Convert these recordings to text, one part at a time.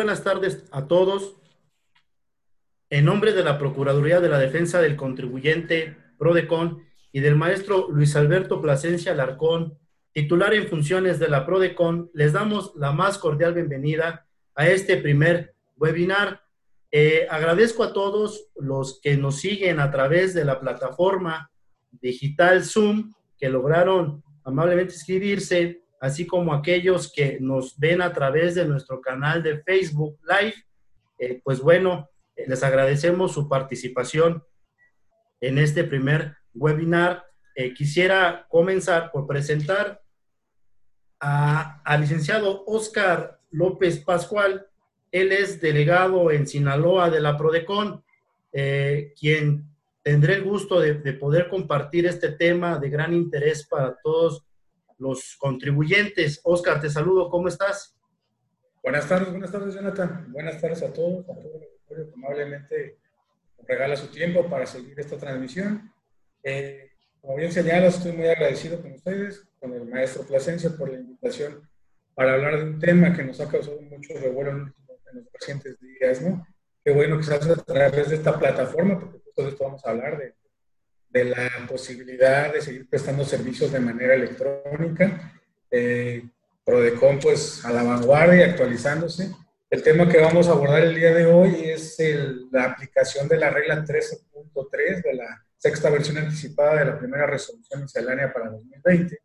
buenas tardes a todos. En nombre de la Procuraduría de la Defensa del Contribuyente, PRODECON, y del maestro Luis Alberto Plasencia Larcón, titular en funciones de la PRODECON, les damos la más cordial bienvenida a este primer webinar. Eh, agradezco a todos los que nos siguen a través de la plataforma digital Zoom, que lograron amablemente inscribirse, así como aquellos que nos ven a través de nuestro canal de Facebook Live. Eh, pues bueno, eh, les agradecemos su participación en este primer webinar. Eh, quisiera comenzar por presentar al licenciado Oscar López Pascual. Él es delegado en Sinaloa de la PRODECON, quien tendré el gusto de, poder compartir este tema de gran interés para todos los contribuyentes. Oscar, te saludo, ¿cómo estás? Buenas tardes, buenas tardes, Jonathan. Buenas tardes a todos, a todos los que amablemente regala su tiempo para seguir esta transmisión. Eh, como bien señalas, estoy muy agradecido con ustedes, con el maestro Plasencia por la invitación para hablar de un tema que nos ha causado mucho revuelo en, los recientes días, ¿no? Qué bueno que se hace a través de esta plataforma, porque justo de esto vamos a hablar, de de la posibilidad de seguir prestando servicios de manera electrónica. Eh, Prodecon, pues, a la vanguardia, actualizándose. El tema que vamos a abordar el día de hoy es la aplicación de la regla 13.3 de la sexta versión anticipada de la primera resolución miscelánea para 2020,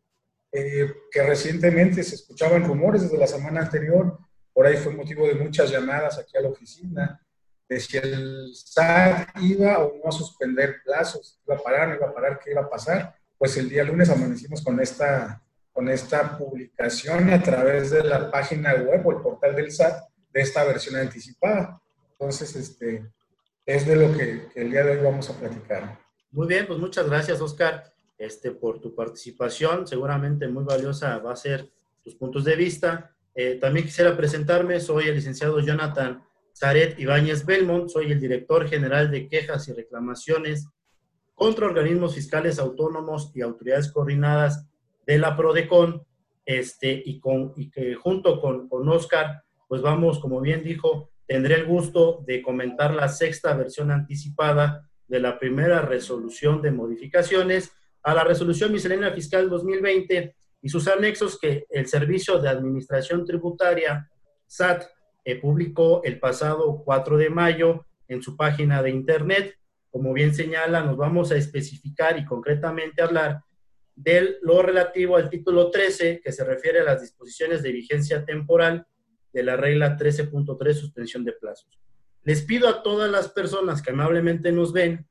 eh, que recientemente se escuchaban rumores desde la semana anterior, por ahí fue motivo de muchas llamadas aquí a la oficina, de si el SAT iba o no a suspender plazos, iba a parar, no iba a parar, qué iba a pasar. Pues el día lunes amanecimos con esta, con esta publicación a través de la página web o el portal del SAT de esta versión anticipada. Entonces, este, es de lo que, el día de hoy vamos a platicar. Muy bien, pues muchas gracias, Oscar, este, por tu participación. Seguramente muy valiosa va a ser tus puntos de vista. Eh, también quisiera presentarme, soy el licenciado Jonathan Zaret Ibáñez Belmont, soy el director general de quejas y reclamaciones contra organismos fiscales autónomos y autoridades coordinadas de la PRODECON, este, y, con, y que junto con, con Oscar, pues vamos, como bien dijo, tendré el gusto de comentar la sexta versión anticipada de la primera resolución de modificaciones a la resolución miscelánea fiscal 2020 y sus anexos que el Servicio de Administración Tributaria, SAT, eh, publicó el pasado 4 de mayo en su página de internet. Como bien señala, nos vamos a especificar y concretamente hablar de lo relativo al título 13, que se refiere a las disposiciones de vigencia temporal de la regla 13.3, suspensión de plazos. Les pido a todas las personas que amablemente nos ven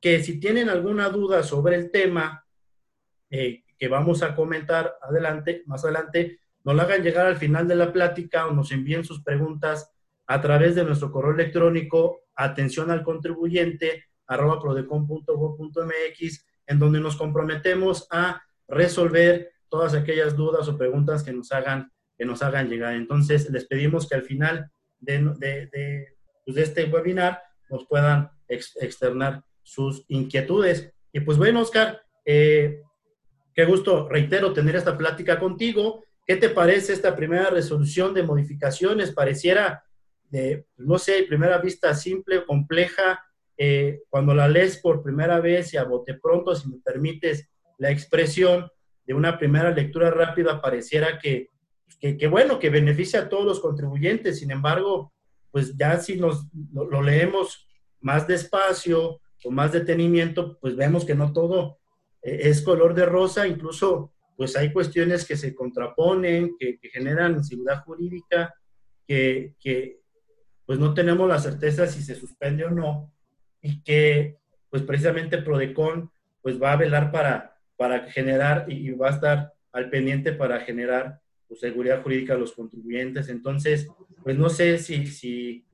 que si tienen alguna duda sobre el tema eh, que vamos a comentar adelante, más adelante, nos la hagan llegar al final de la plática o nos envíen sus preguntas a través de nuestro correo electrónico atención al contribuyente arroba prodecon.gov.mx en donde nos comprometemos a resolver todas aquellas dudas o preguntas que nos hagan, que nos hagan llegar. Entonces, les pedimos que al final de, de, de, pues, este webinar nos puedan externar sus inquietudes. Y pues bueno, Oscar, eh, qué gusto, reitero, tener esta plática contigo. ¿Qué te parece esta primera resolución de modificaciones? Pareciera, de, no sé, primera vista simple o compleja. Eh, cuando la lees por primera vez y a bote pronto, si me permites la expresión de una primera lectura rápida, pareciera que, que, bueno, que beneficia a todos los contribuyentes. Sin embargo, pues ya si nos lo leemos más despacio, con más detenimiento, pues vemos que no todo eh, es color de rosa, incluso pues hay cuestiones que se contraponen, que, generan inseguridad jurídica, que, pues no tenemos la certeza si se suspende o no, y que pues precisamente Prodecon pues va a velar para, para generar y, va a estar al pendiente para generar pues, seguridad jurídica a los contribuyentes. Entonces, pues no sé si, si,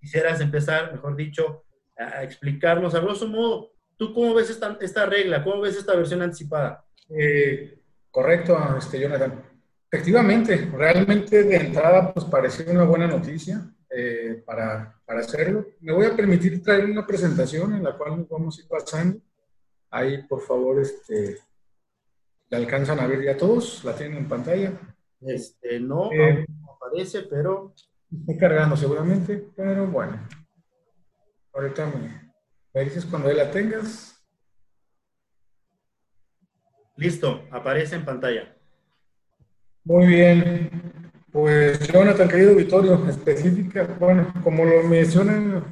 quisieras empezar, mejor dicho, a explicarnos a grosso modo, ¿tú cómo ves esta, esta regla? ¿Cómo ves esta versión anticipada? Eh, correcto, este, Jonathan. Efectivamente, realmente de entrada pues pareció una buena noticia eh, para, para, hacerlo. Me voy a permitir traer una presentación en la cual nos vamos a ir pasando. Ahí, por favor, este, ¿la alcanzan a ver ya todos? ¿La tienen en pantalla? Este, no, eh, no aparece, pero... Estoy cargando seguramente, pero bueno. Ahorita me, me dices cuando ya la tengas. Listo, aparece en pantalla. Muy bien. Pues Jonathan, querido Vittorio, específica, bueno, como lo mencionan,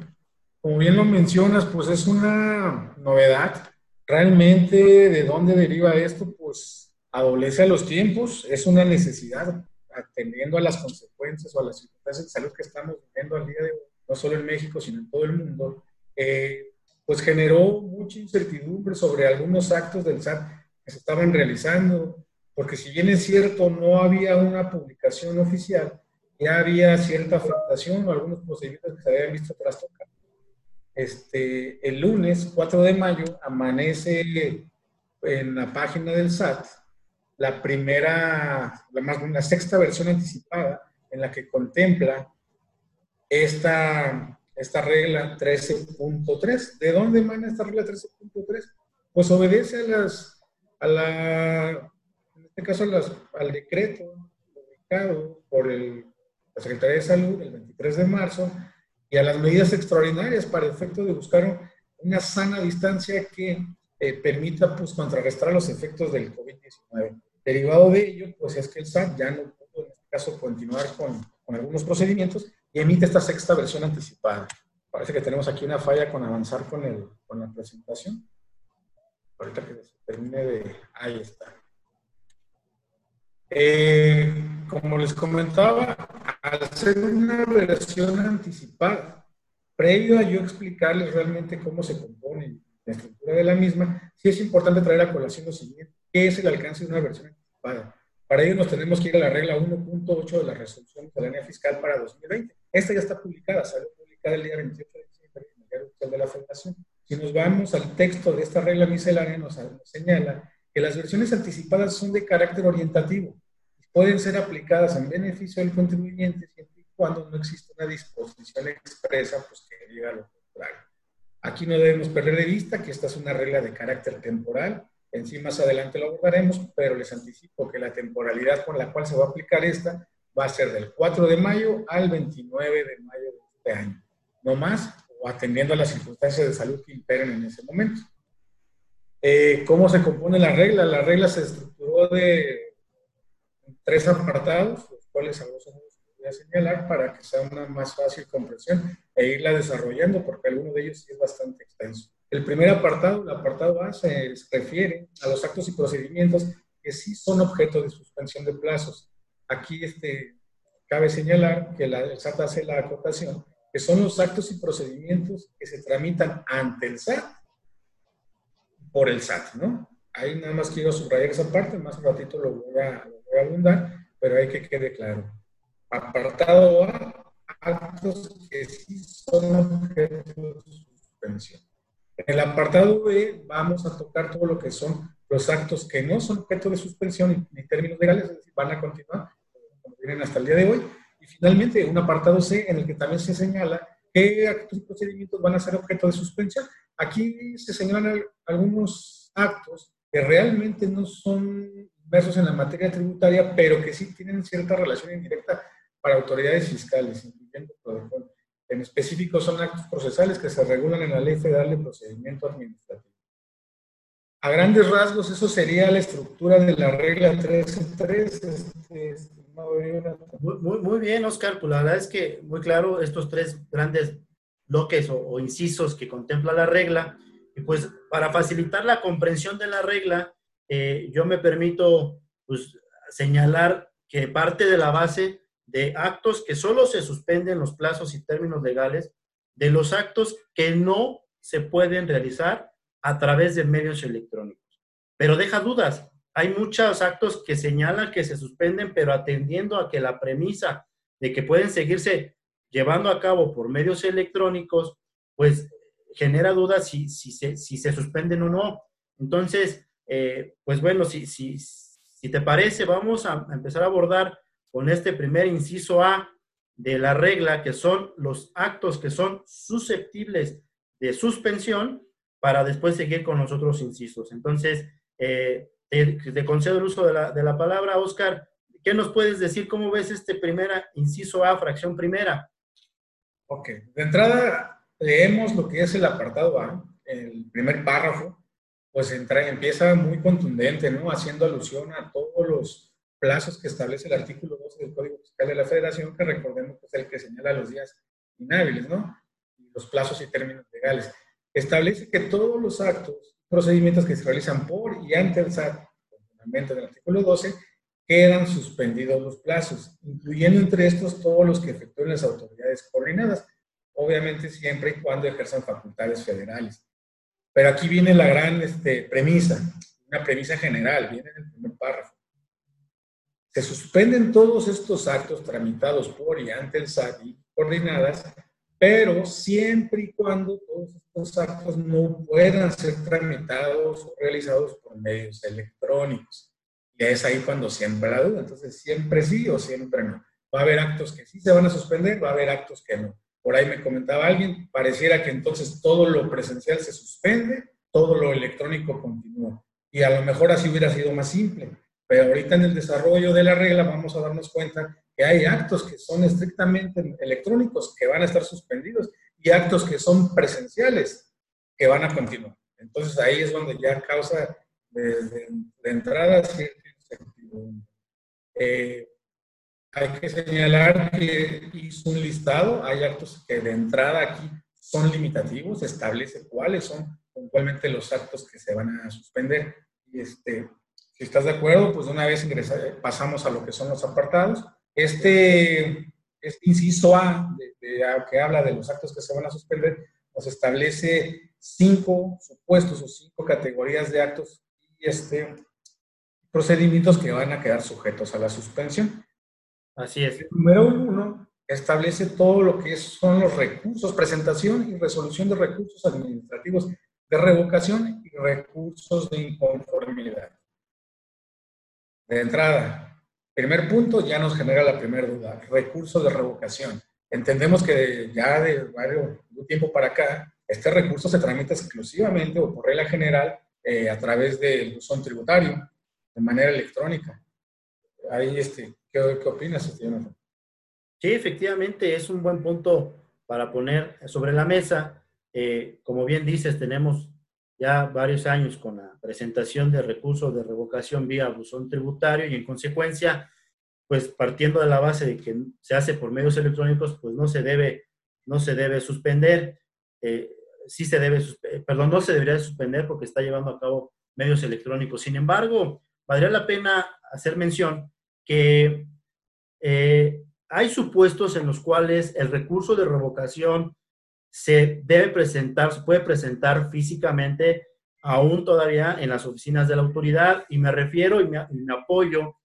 como bien lo mencionas, pues es una novedad. Realmente, ¿de dónde deriva esto? Pues adolece a los tiempos, es una necesidad atendiendo a las consecuencias o a las circunstancias de salud que estamos viviendo al día de hoy, no solo en México, sino en todo el mundo, eh, pues generó mucha incertidumbre sobre algunos actos del SAT que se estaban realizando, porque si bien es cierto, no había una publicación oficial, ya había cierta afectación o algunos procedimientos que se habían visto trastocar. Este, el lunes 4 de mayo amanece en la página del SAT la primera, la, más, la sexta versión anticipada en la que contempla esta, esta regla 13.3. ¿De dónde emana esta regla 13.3? Pues obedece a, las, a la, en este caso al decreto publicado por el, la Secretaría de Salud el 23 de marzo y a las medidas extraordinarias para el efecto de buscar una sana distancia que eh, permita pues, contrarrestar los efectos del COVID-19. Derivado de ello, pues es que el SAT ya no pudo, en este caso, continuar con, con algunos procedimientos y emite esta sexta versión anticipada. Parece que tenemos aquí una falla con avanzar con, el, con la presentación. Ahorita que se termine de... Ahí está. Eh, como les comentaba, al ser una versión anticipada, previo a yo explicarles realmente cómo se compone la estructura de la misma, sí es importante traer a colación lo siguiente. ¿Qué es el alcance de una versión anticipada? Para ello nos tenemos que ir a la regla 1.8 de la resolución la fiscal para 2020. Esta ya está publicada, salió publicada el día 28 de diciembre en el diario oficial de la Federación. Si nos vamos al texto de esta regla miscelánea, nos, señala que las versiones anticipadas son de carácter orientativo y pueden ser aplicadas en beneficio del contribuyente siempre y cuando no exista una disposición expresa pues, que diga lo contrario. Aquí no debemos perder de vista que esta es una regla de carácter temporal. En sí más adelante lo abordaremos, pero les anticipo que la temporalidad con la cual se va a aplicar esta va a ser del 4 de mayo al 29 de mayo de este año. No más, o atendiendo a las circunstancias de salud que imperen en ese momento. Eh, ¿Cómo se compone la regla? La regla se estructuró de tres apartados, los cuales a vos voy a señalar para que sea una más fácil comprensión e irla desarrollando, porque alguno de ellos sí es bastante extenso. El primer apartado, el apartado A, se refiere a los actos y procedimientos que sí son objeto de suspensión de plazos. Aquí este, cabe señalar que la, el SAT hace la acotación, que son los actos y procedimientos que se tramitan ante el SAT por el SAT, ¿no? Ahí nada más quiero subrayar esa parte, más un ratito lo voy a, lo voy a abundar, pero hay que quede claro. Apartado A, actos que sí son objeto de suspensión. En el apartado B vamos a tocar todo lo que son los actos que no son objeto de suspensión ni términos legales, es decir, van a continuar como vienen hasta el día de hoy. Finalmente, un apartado C en el que también se señala qué actos y procedimientos van a ser objeto de suspensión. Aquí se señalan algunos actos que realmente no son versos en la materia tributaria, pero que sí tienen cierta relación indirecta para autoridades fiscales, incluyendo En específico son actos procesales que se regulan en la Ley Federal de Procedimiento Administrativo. A grandes rasgos, eso sería la estructura de la regla 13.3. Este, muy, bien, Oscar. Pues la verdad es que muy claro estos tres grandes bloques o, incisos que contempla la regla. Y pues para facilitar la comprensión de la regla, eh, yo me permito pues, señalar que parte de la base de actos que solo se suspenden los plazos y términos legales, de los actos que no se pueden realizar a través de medios electrónicos. Pero deja dudas. Hay muchos actos que señalan que se suspenden, pero atendiendo a que la premisa de que pueden seguirse llevando a cabo por medios electrónicos, pues genera dudas si, si, se, si se suspenden o no. Entonces, eh, pues bueno, si, si, si te parece, vamos a empezar a abordar con este primer inciso A de la regla, que son los actos que son susceptibles de suspensión para después seguir con los otros incisos. Entonces, eh, te, concedo el uso de la, palabra, Oscar. ¿qué nos puedes decir? ¿Cómo ves este primera, inciso A, fracción primera? Ok, de entrada leemos lo que es el apartado A, el primer párrafo, pues entra, empieza muy contundente, ¿no? Haciendo alusión a todos los plazos que establece el artículo 12 del Código Fiscal de la Federación, que recordemos que es el que señala los días inhábiles, ¿no? Los plazos y términos legales. Establece que todos los actos, procedimientos que se realizan por y ante el SAT, del artículo 12, quedan suspendidos los plazos, incluyendo entre estos todos los que efectúen las autoridades coordinadas, obviamente siempre y cuando ejerzan facultades federales. Pero aquí viene la gran este, premisa, una premisa general, viene en el primer párrafo. Se suspenden todos estos actos tramitados por y ante el SAT y coordinadas, pero siempre y cuando todos estos actos no puedan ser tramitados o realizados por medios electrónicos. Y es ahí cuando siempre la duda. Entonces, siempre sí o siempre no. Va a haber actos que sí se van a suspender, va a haber actos que no. Por ahí me comentaba alguien, pareciera que entonces todo lo presencial se suspende, todo lo electrónico continúa. Y a lo mejor así hubiera sido más simple. Pero ahorita en el desarrollo de la regla vamos a darnos cuenta que hay actos que son estrictamente electrónicos que van a estar suspendidos y actos que son presenciales que van a continuar. Entonces ahí es donde ya causa de, entrada cierto eh, hay que señalar que hizo un listado, hay actos que de entrada aquí son limitativos, establece cuáles son puntualmente los actos que se van a suspender. Y este, si estás de acuerdo, pues una vez ingresar, pasamos a lo que son los apartados. Este, este inciso A, de, que habla de los actos que se van a suspender, nos establece cinco supuestos o cinco categorías de actos y este, procedimientos que van a quedar sujetos a la suspensión. Así es. El número uno establece todo lo que son los recursos, presentación y resolución de recursos administrativos de revocación y recursos de inconformidad. De entrada, primer punto ya nos genera la primera duda, recurso de revocación. Entendemos que ya de varios tiempo para acá, este recurso se tramita exclusivamente o por regla general eh, a través del buzón tributario, de manera electrónica. Ahí este, ¿Qué, opinas, Jonathan? Sí, efectivamente, es un buen punto para poner sobre la mesa. Eh, como bien dices, tenemos ya varios años con la presentación de recursos de revocación vía buzón tributario y en consecuencia, pues partiendo de la base de que se hace por medios electrónicos, pues no se debe, no se debe suspender. Eh, sí se debe, perdón, no se debería suspender porque está llevando a cabo medios electrónicos. Sin embargo, valdría la pena hacer mención que eh, hay supuestos en los cuales el recurso de revocación se debe presentar, se puede presentar físicamente aún todavía en las oficinas de la autoridad y me refiero y me, apoyo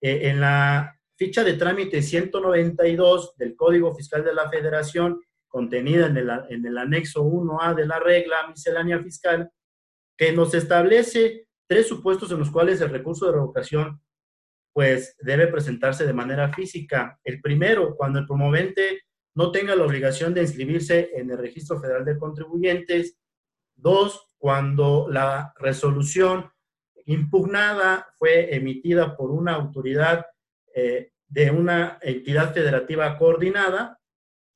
eh, en la ficha de trámite 192 del Código Fiscal de la Federación contenida en el, en el anexo 1A de la regla miscelánea fiscal que nos establece tres supuestos en los cuales el recurso de revocación pues debe presentarse de manera física. El primero, cuando el promovente no tenga la obligación de inscribirse en el Registro Federal de Contribuyentes. Dos, cuando la resolución impugnada fue emitida por una autoridad eh, de una entidad federativa coordinada.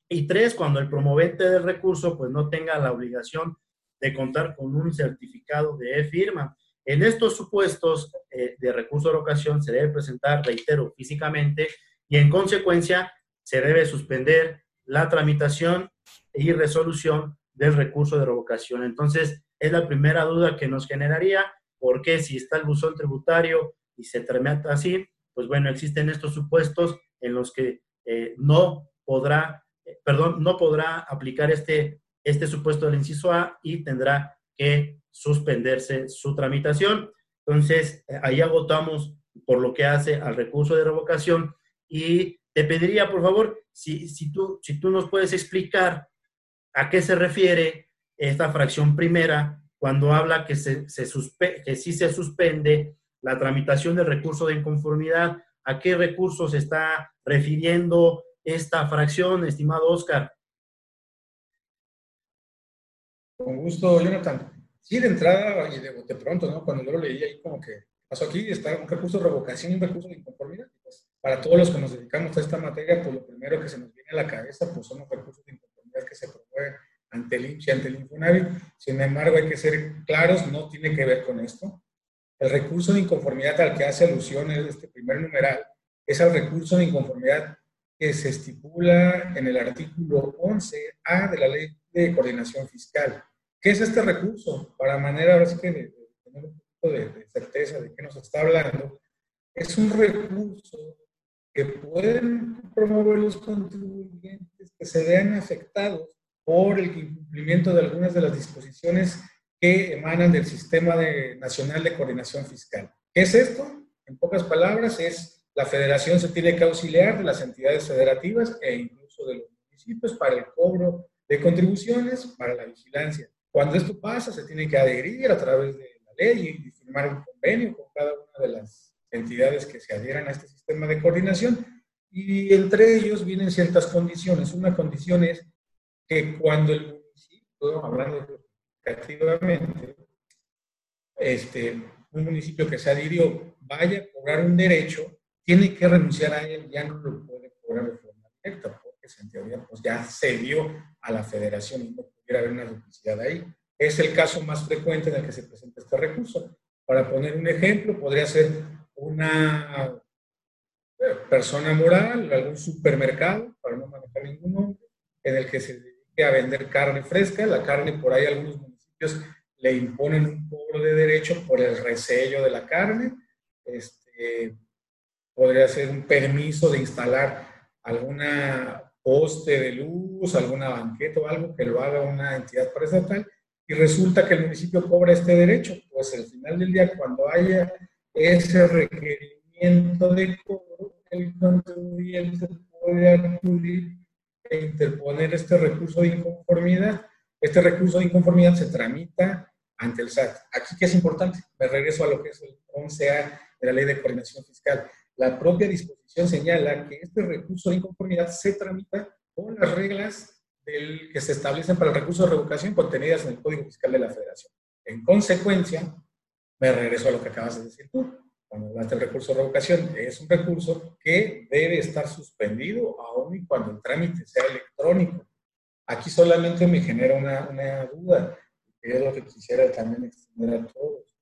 Y tres, cuando el promovente del recurso pues no tenga la obligación de contar con un certificado de e-firma. En estos supuestos eh, de recurso de ocasión se debe presentar, reitero, físicamente y en consecuencia se debe suspender la tramitación y resolución del recurso de revocación. Entonces, es la primera duda que nos generaría, porque si está el buzón tributario y se tramita así, pues bueno, existen estos supuestos en los que eh, no podrá, eh, perdón, no podrá aplicar este, este supuesto del inciso A y tendrá que suspenderse su tramitación. Entonces, eh, ahí agotamos por lo que hace al recurso de revocación y te pediría, por favor, si, tú, nos puedes explicar a qué se refiere esta fracción primera cuando habla que, se, se sí se suspende la tramitación del recurso de inconformidad. ¿A qué recurso se está refiriendo esta fracción, estimado Oscar? Con gusto, Jonathan. Sí, de entrada y de, pronto, ¿no? Cuando yo lo leí ahí como que pasó aquí, está un recurso de revocación y un recurso de inconformidad. Para todos los que nos dedicamos a esta materia, pues lo primero que se nos viene a la cabeza pues son los recursos de inconformidad que se promueven ante el INCH y ante el Infonavit. Sin embargo, hay que ser claros, no tiene que ver con esto. El recurso de inconformidad al que hace alusión este primer numeral es el recurso de inconformidad que se estipula en el artículo 11A de la Ley de Coordinación Fiscal. ¿Qué es este recurso? Para manera ahora sí que de, tener un poco de, de certeza de qué nos está hablando, es un recurso que pueden promover los contribuyentes que se vean afectados por el incumplimiento de algunas de las disposiciones que emanan del Sistema Nacional de Coordinación Fiscal. ¿Qué es esto? En pocas palabras, es la federación se tiene que auxiliar de las entidades federativas e incluso de los municipios para el cobro de contribuciones para la vigilancia. Cuando esto pasa, se tiene que adherir a través de la ley y firmar un convenio con cada una de las entidades que se adhieran a este sistema de coordinación y entre ellos vienen ciertas condiciones. Una condición es que cuando el municipio, hablando activamente, este, un municipio que se adhirió vaya a cobrar un derecho, tiene que renunciar a él, ya no lo puede cobrar de forma directa, porque en teoría pues, ya cedió a la federación y no pudiera haber una duplicidad ahí. Es el caso más frecuente en el que se presenta este recurso. Para poner un ejemplo, podría ser una persona moral, algún supermercado, para no manejar ningún nombre, en el que se dedique a vender carne fresca. La carne, por ahí algunos municipios le imponen un cobro de derecho por el resello de la carne. Este, podría ser un permiso de instalar alguna poste de luz, alguna banqueta o algo que lo haga una entidad paraestatal y resulta que el municipio cobra este derecho, pues al final del día cuando haya ese requerimiento de cobro, el contribuyente puede acudir e interponer este recurso de inconformidad. Este recurso de inconformidad se tramita ante el SAT. Aquí que es importante, me regreso a lo que es el 11A de la Ley de Coordinación Fiscal. La propia disposición señala que este recurso de inconformidad se tramita con las reglas del, que se establecen para el recurso de revocación contenidas en el Código Fiscal de la Federación. En consecuencia, me regreso a lo que acabas de decir tú. Cuando hablaste del recurso de revocación, es un recurso que debe estar suspendido aún y cuando el trámite sea electrónico. Aquí solamente me genera una, una duda, que es lo que quisiera también extender a todos.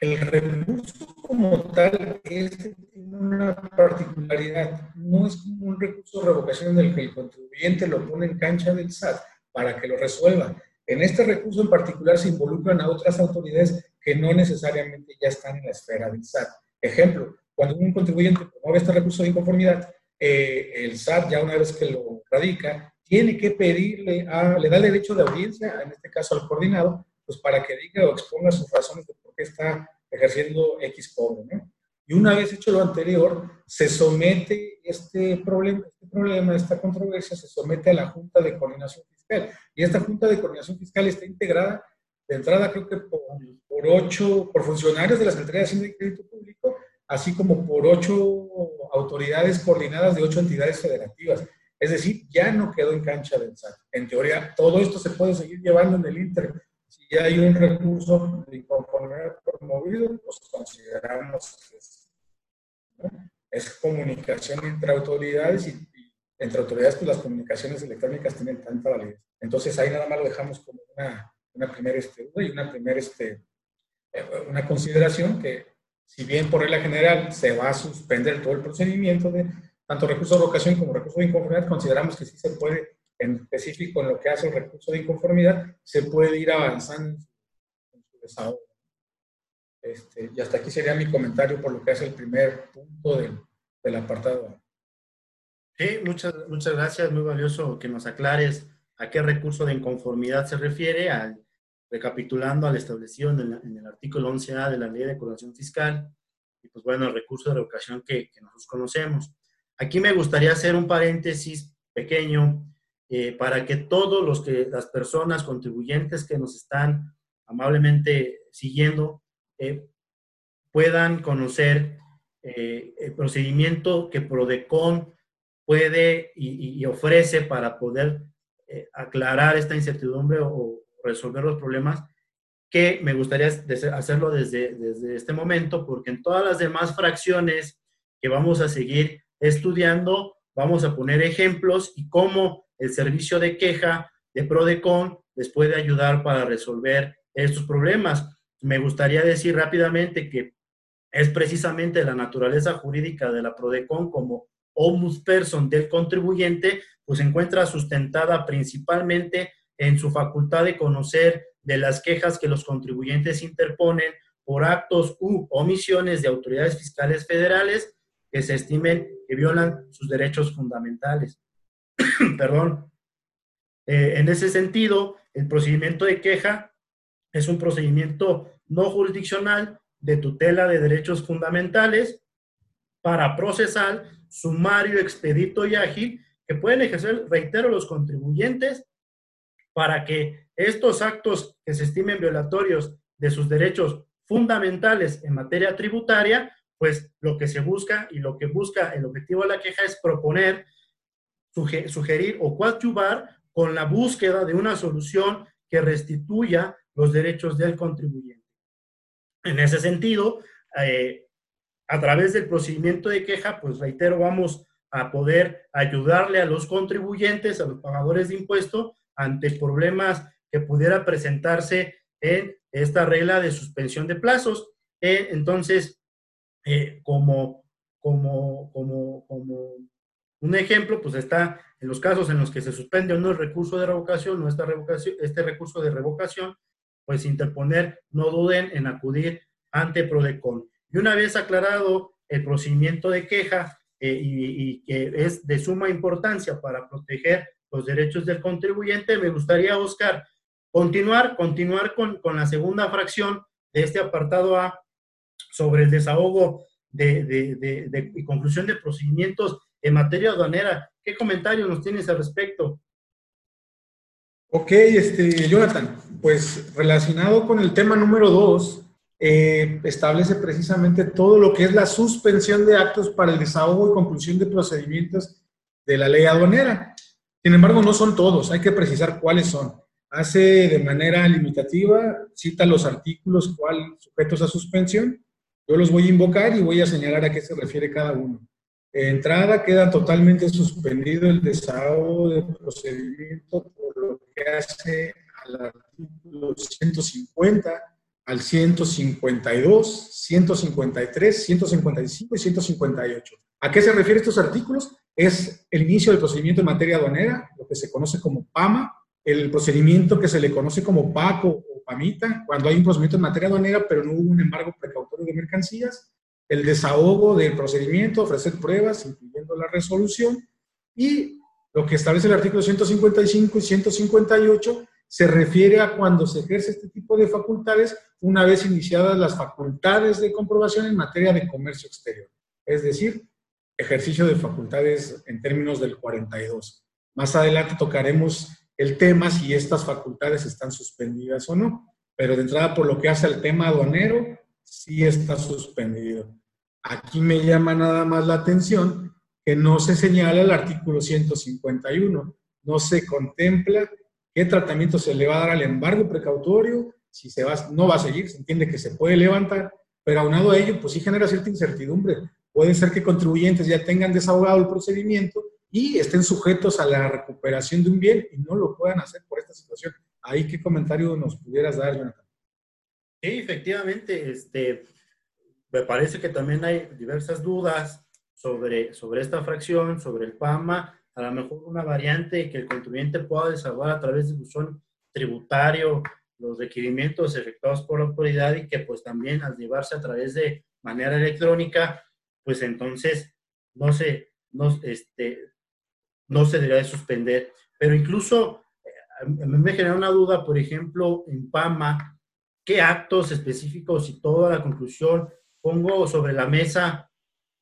El recurso como tal es, tiene una particularidad. No es como un recurso de revocación en el que el contribuyente lo pone en cancha del SAT para que lo resuelva. En este recurso en particular se involucran a otras autoridades que no necesariamente ya están en la esfera del SAT. Ejemplo, cuando un contribuyente promueve este recurso de inconformidad, eh, el SAT ya una vez que lo radica, tiene que pedirle, a, le da el derecho de audiencia, en este caso al coordinado, pues para que diga o exponga sus razones de por qué está ejerciendo X cobro. ¿no? Y una vez hecho lo anterior, se somete este problema, este problema, esta controversia, se somete a la Junta de Coordinación Fiscal. Y esta Junta de Coordinación Fiscal está integrada de entrada creo que por, ocho, por funcionarios de la Secretaría de Hacienda y Crédito Público, así como por ocho autoridades coordinadas de ocho entidades federativas. Es decir, ya no quedó en cancha del SAT. En teoría, todo esto se puede seguir llevando en el Inter. Si ya hay un recurso de promovido, pues consideramos que es, comunicación entre autoridades y, y, entre autoridades, pues las comunicaciones electrónicas tienen tanta validez. Entonces ahí nada más lo dejamos como una una primera este, y una primera este, eh, una consideración que si bien por regla general se va a suspender todo el procedimiento de tanto recurso de vocación como recurso de inconformidad, consideramos que sí se puede, en específico en lo que hace el recurso de inconformidad, se puede ir avanzando en su, desahogo. Este, y hasta aquí sería mi comentario por lo que hace el primer punto del, del apartado. Sí, muchas, muchas gracias, muy valioso que nos aclares a qué recurso de inconformidad se refiere, recapitulando al establecido en el, en el, artículo 11A de la Ley de Declaración Fiscal, y pues bueno, el recurso de revocación que, que nosotros conocemos. Aquí me gustaría hacer un paréntesis pequeño eh, para que todos los que, las personas contribuyentes que nos están amablemente siguiendo eh, puedan conocer eh, el procedimiento que PRODECON puede y, y ofrece para poder aclarar esta incertidumbre o, resolver los problemas, que me gustaría hacerlo desde, desde este momento, porque en todas las demás fracciones que vamos a seguir estudiando, vamos a poner ejemplos y cómo el servicio de queja de Prodecon les puede ayudar para resolver estos problemas. Me gustaría decir rápidamente que es precisamente la naturaleza jurídica de la Prodecon como person del contribuyente, pues se encuentra sustentada principalmente en su facultad de conocer de las quejas que los contribuyentes interponen por actos u omisiones de autoridades fiscales federales que se estimen que violan sus derechos fundamentales. Perdón. Eh, en ese sentido, el procedimiento de queja es un procedimiento no jurisdiccional de tutela de derechos fundamentales para procesar sumario, expedito y ágil que pueden ejercer, reitero, los contribuyentes para que estos actos que se estimen violatorios de sus derechos fundamentales en materia tributaria, pues lo que se busca y lo que busca el objetivo de la queja es proponer, sugerir o coadyuvar con la búsqueda de una solución que restituya los derechos del contribuyente. En ese sentido, eh, a través del procedimiento de queja, pues reitero, vamos a poder ayudarle a los contribuyentes, a los pagadores de impuestos, ante problemas que pudiera presentarse en esta regla de suspensión de plazos. Eh, entonces, eh, como, como, como, como un ejemplo, pues está en los casos en los que se suspende el recurso de revocación o esta revocación, este recurso de revocación, pues interponer, no duden en acudir ante PRODECON. Y una vez aclarado el procedimiento de queja eh, y, que es de suma importancia para proteger los derechos del contribuyente, me gustaría, Oscar, continuar, continuar con, con la segunda fracción de este apartado A sobre el desahogo de, de, y conclusión de procedimientos en materia aduanera. ¿Qué comentario nos tienes al respecto? Ok, este, Jonathan, pues relacionado con el tema número dos, eh, establece precisamente todo lo que es la suspensión de actos para el desahogo y conclusión de procedimientos de la ley aduanera. Sin embargo, no son todos, hay que precisar cuáles son. Hace de manera limitativa, cita los artículos cuál sujetos a suspensión. Yo los voy a invocar y voy a señalar a qué se refiere cada uno. entrada, queda totalmente suspendido el desahogo de procedimiento por lo que hace al artículo 150, al 152, 153, 155 y 158. ¿A qué se refieren estos artículos? Es el inicio del procedimiento en materia aduanera, lo que se conoce como PAMA, el procedimiento que se le conoce como PACO o PAMITA, cuando hay un procedimiento en materia aduanera, pero no hubo un embargo precautorio de mercancías, el desahogo del procedimiento, ofrecer pruebas, incluyendo la resolución, y lo que establece el artículo 155 y 158 se refiere a cuando se ejerce este tipo de facultades una vez iniciadas las facultades de comprobación en materia de comercio exterior, es decir, ejercicio de facultades en términos del 42. Más adelante tocaremos el tema si estas facultades están suspendidas o no, pero de entrada por lo que hace al tema aduanero, sí está suspendido. Aquí me llama nada más la atención que no se señala el artículo 151, no se contempla qué tratamiento se le va a dar al embargo precautorio, si no va a seguir, se entiende que se puede levantar, pero aunado a ello, pues sí genera cierta incertidumbre. Puede ser que contribuyentes ya tengan desahogado el procedimiento y estén sujetos a la recuperación de un bien y no lo puedan hacer por esta situación. Ahí, ¿qué comentario nos pudieras dar, Jonathan? Sí, efectivamente, este, me parece que también hay diversas dudas sobre, sobre esta fracción, sobre el PAMA, a lo mejor una variante que el contribuyente pueda desahogar a través de buzón tributario los requerimientos efectuados por la autoridad y que pues también al llevarse a través de manera electrónica, pues entonces no se, no, este, no se debería de suspender. Pero incluso eh, me genera una duda, por ejemplo, en PAMA, ¿qué actos específicos y toda la conclusión pongo sobre la mesa?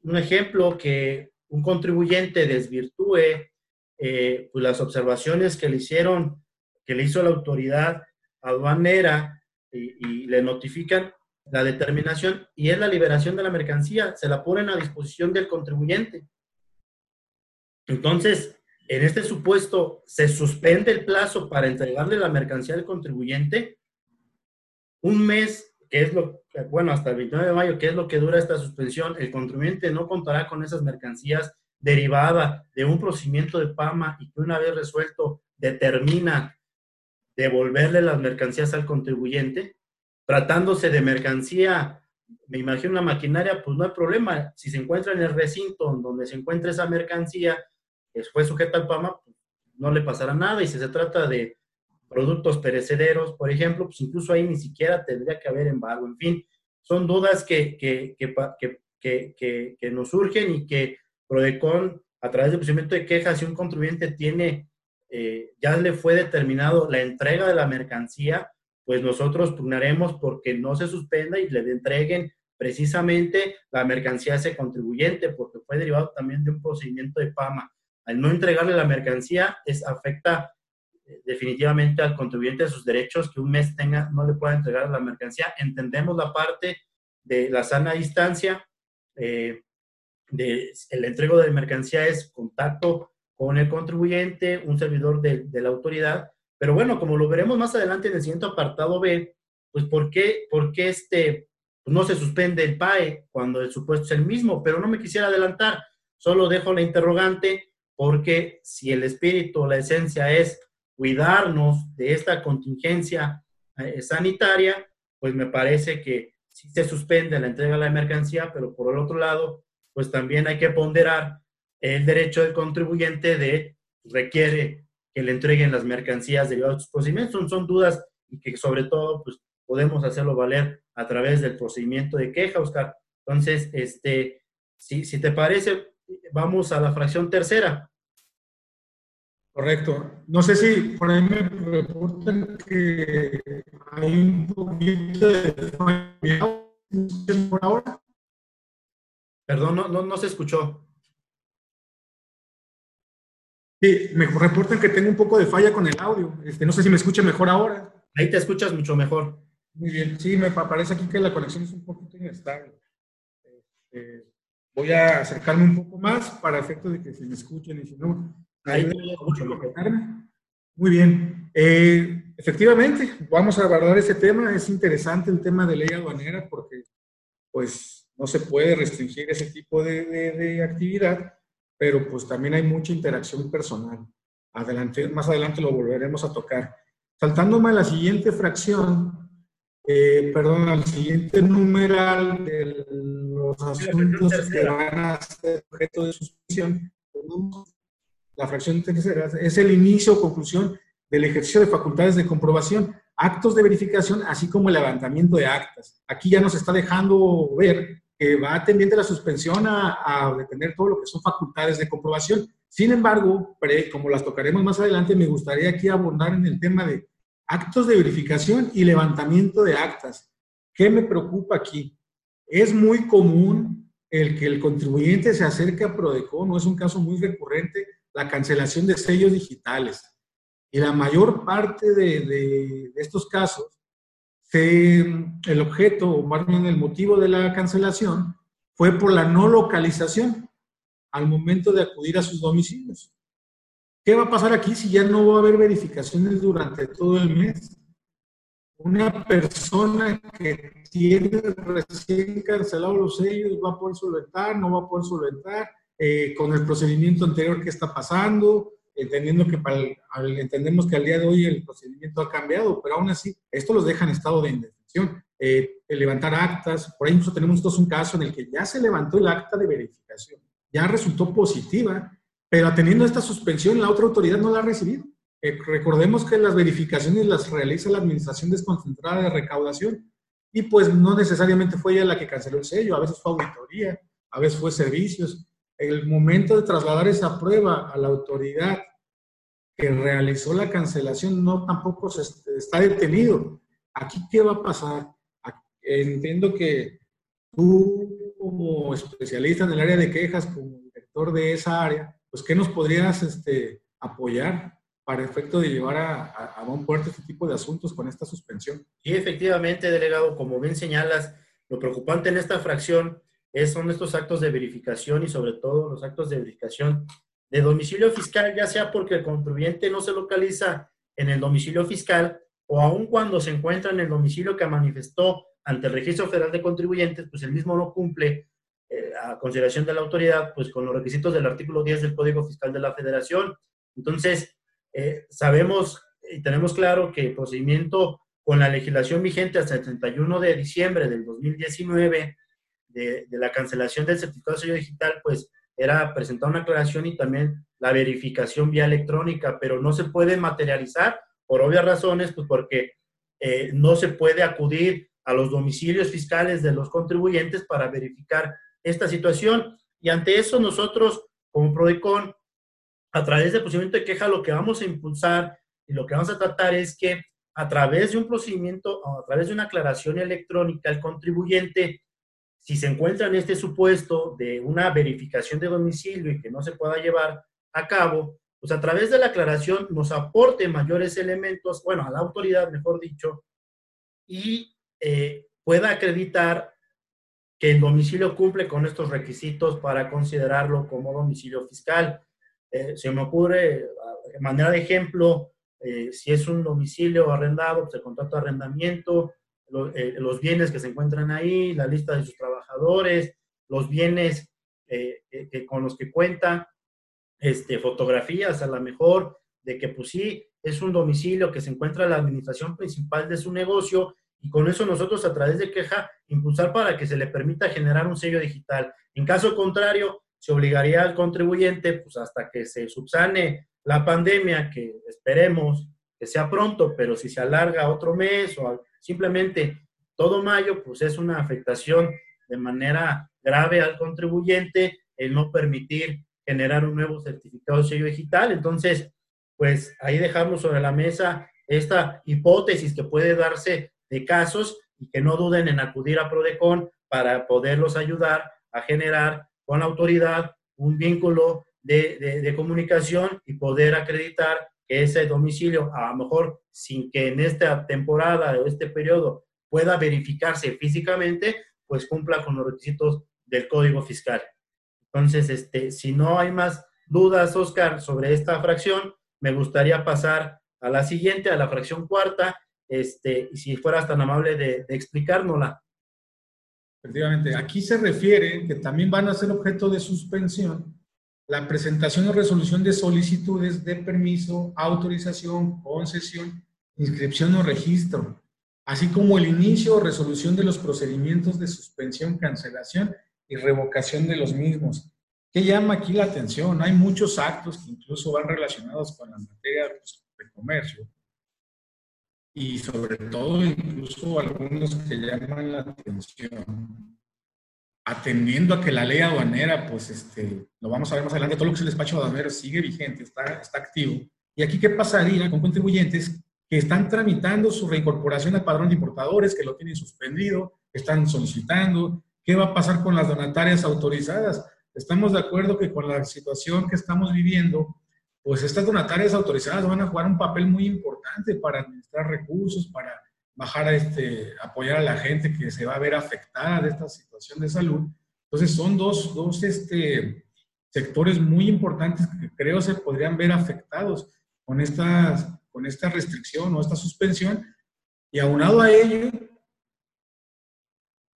Un ejemplo que un contribuyente desvirtúe eh, pues las observaciones que le hicieron, que le hizo la autoridad aduanera y, y le notifican la determinación y es la liberación de la mercancía, se la ponen a disposición del contribuyente. Entonces, en este supuesto, se suspende el plazo para entregarle la mercancía al contribuyente. Un mes ¿qué es lo, bueno, hasta el 29 de mayo, ¿qué es lo que dura esta suspensión? El contribuyente no contará con esas mercancías derivadas de un procedimiento de PAMA y que una vez resuelto determina devolverle las mercancías al contribuyente. Tratándose de mercancía, me imagino una maquinaria, pues no hay problema. Si se encuentra en el recinto donde se encuentra esa mercancía, que fue sujeta al PAMA, pues no le pasará nada. Y si se trata de productos perecederos, por ejemplo, pues incluso ahí ni siquiera tendría que haber embargo. En fin, son dudas que, que, que, que nos surgen y que Prodecon, a través del procedimiento de quejas, si un contribuyente tiene, eh, ya le fue determinado la entrega de la mercancía, pues nosotros pugnaremos porque no se suspenda y le entreguen precisamente la mercancía a ese contribuyente, porque fue derivado también de un procedimiento de PAMA. Al no entregarle la mercancía, es, afecta definitivamente al contribuyente de sus derechos que un mes tenga, no le pueda entregar la mercancía. Entendemos la parte de la sana distancia, eh, de, el entrego de mercancía es contacto con el contribuyente, un servidor de, la autoridad, pero bueno, como lo veremos más adelante en el siguiente apartado B, pues ¿por qué, por qué este, pues no se suspende el PAE cuando el supuesto es el mismo? Pero no me quisiera adelantar, solo dejo la interrogante porque si el espíritu, la esencia es cuidarnos de esta contingencia eh, sanitaria, pues me parece que sí se suspende la entrega de la mercancía, pero por el otro lado, pues también hay que ponderar el derecho del contribuyente de requiere que le entreguen las mercancías derivadas de sus procedimientos. Son, dudas y que sobre todo pues podemos hacerlo valer a través del procedimiento de queja, Oscar. Entonces, este, si, si te parece, vamos a la fracción tercera. Correcto. No sé si por ahí me reportan que hay un poquito de por ahora. Perdón, no, no, no se escuchó. Sí, me reportan que tengo un poco de falla con el audio. Este, no sé si me escucha mejor ahora. Ahí te escuchas mucho mejor. Muy bien. Sí, me parece aquí que la conexión es un poquito inestable. Este, voy a acercarme un poco más para efecto de que se me escuchen y si no, muy bien. Eh, efectivamente, vamos a abordar ese tema. Es interesante el tema de ley aduanera porque, pues, no se puede restringir ese tipo de, de, actividad, pero pues también hay mucha interacción personal. Adelante, más adelante lo volveremos a tocar. Saltándome a la siguiente fracción, eh, perdón, al siguiente numeral de los asuntos que van a ser objeto de suspensión, la fracción tercera, es el inicio o conclusión del ejercicio de facultades de comprobación, actos de verificación, así como el levantamiento de actas. Aquí ya nos está dejando ver que va atendiente la suspensión a, a detener todo lo que son facultades de comprobación. Sin embargo, como las tocaremos más adelante, me gustaría aquí abordar en el tema de actos de verificación y levantamiento de actas. ¿Qué me preocupa aquí? Es muy común el que el contribuyente se acerque a Prodecon, no es un caso muy recurrente, la cancelación de sellos digitales. Y la mayor parte de, de, estos casos, el objeto, o más bien el motivo de la cancelación, fue por la no localización al momento de acudir a sus domicilios. ¿Qué va a pasar aquí si ya no va a haber verificaciones durante todo el mes? Una persona que tiene recién cancelado los sellos va a poder solventar, no va a poder solventar, eh, con el procedimiento anterior que está pasando, entendiendo que para entendemos que al día de hoy el procedimiento ha cambiado, pero aún así, esto los deja en estado de indefensión. Eh, levantar actas, por incluso tenemos nosotros un caso en el que ya se levantó el acta de verificación, ya resultó positiva, pero teniendo esta suspensión, la otra autoridad no la ha recibido. Eh, recordemos que las verificaciones las realiza la Administración Desconcentrada de Recaudación y pues no necesariamente fue ella la que canceló el sello, a veces fue auditoría, a veces fue servicios, el momento de trasladar esa prueba a la autoridad que realizó la cancelación no tampoco se está detenido. Aquí, ¿qué va a pasar? Entiendo que tú, como especialista en el área de quejas, como director de esa área, pues, ¿qué nos podrías este, apoyar para efecto de llevar a, a, a buen puerto este tipo de asuntos con esta suspensión? Sí, efectivamente, delegado, como bien señalas, lo preocupante en esta fracción son estos actos de verificación y sobre todo los actos de verificación de domicilio fiscal, ya sea porque el contribuyente no se localiza en el domicilio fiscal o aun cuando se encuentra en el domicilio que manifestó ante el Registro Federal de Contribuyentes, pues el mismo no cumple eh, a consideración de la autoridad, pues con los requisitos del artículo 10 del Código Fiscal de la Federación. Entonces, eh, sabemos y tenemos claro que el procedimiento con la legislación vigente hasta el 31 de diciembre del 2019 de, la cancelación del certificado de sello digital, pues era presentar una aclaración y también la verificación vía electrónica, pero no se puede materializar por obvias razones, pues porque eh, no se puede acudir a los domicilios fiscales de los contribuyentes para verificar esta situación. Y ante eso nosotros, como PRODECON, a través del procedimiento de queja, lo que vamos a impulsar y lo que vamos a tratar es que a través de un procedimiento, a través de una aclaración electrónica, el contribuyente, si se encuentra en este supuesto de una verificación de domicilio y que no se pueda llevar a cabo, pues a través de la aclaración nos aporte mayores elementos, bueno, a la autoridad, mejor dicho, y eh, pueda acreditar que el domicilio cumple con estos requisitos para considerarlo como domicilio fiscal. Eh, se me ocurre, de manera de ejemplo, eh, si es un domicilio arrendado, pues el contrato arrendamiento, los bienes que se encuentran ahí, la lista de sus trabajadores, los bienes con los que cuenta, este, fotografías a lo mejor de que pues sí, es un domicilio que se encuentra en la administración principal de su negocio y con eso nosotros a través de queja impulsar para que se le permita generar un sello digital. En caso contrario, se obligaría al contribuyente pues hasta que se subsane la pandemia, que esperemos que sea pronto, pero si se alarga otro mes o simplemente todo mayo, pues es una afectación de manera grave al contribuyente el no permitir generar un nuevo certificado de sello digital. Entonces, pues ahí dejamos sobre la mesa esta hipótesis que puede darse de casos y que no duden en acudir a Prodecon para poderlos ayudar a generar con la autoridad un vínculo de, de, comunicación y poder acreditar ese domicilio, a lo mejor sin que en esta temporada o este periodo pueda verificarse físicamente, pues cumpla con los requisitos del Código Fiscal. Entonces, este, si no hay más dudas, Oscar, sobre esta fracción, me gustaría pasar a la siguiente, a la fracción cuarta, este, y si fueras tan amable de, de explicárnosla. Efectivamente, aquí se refiere que también van a ser objeto de suspensión la presentación o resolución de solicitudes de permiso, autorización, concesión, inscripción o registro, así como el inicio o resolución de los procedimientos de suspensión, cancelación y revocación de los mismos. ¿Qué llama aquí la atención? Hay muchos actos que incluso van relacionados con la materia pues, de comercio y sobre todo incluso algunos que llaman la atención atendiendo a que la ley aduanera, pues este, lo vamos a ver más adelante, todo lo que es el despacho aduanero sigue vigente, está, está activo. Y aquí, ¿qué pasaría con contribuyentes que están tramitando su reincorporación al padrón de importadores, que lo tienen suspendido, están solicitando, ¿Qué va a pasar con las donatarias autorizadas? Estamos de acuerdo que con la situación que estamos viviendo, pues estas donatarias autorizadas van a jugar un papel muy importante para administrar recursos, para bajar a este, apoyar a la gente que se va a ver afectada de esta situación de salud. Entonces son dos, dos este, sectores muy importantes que creo se podrían ver afectados con, estas, con esta restricción o esta suspensión. Y aunado a ello,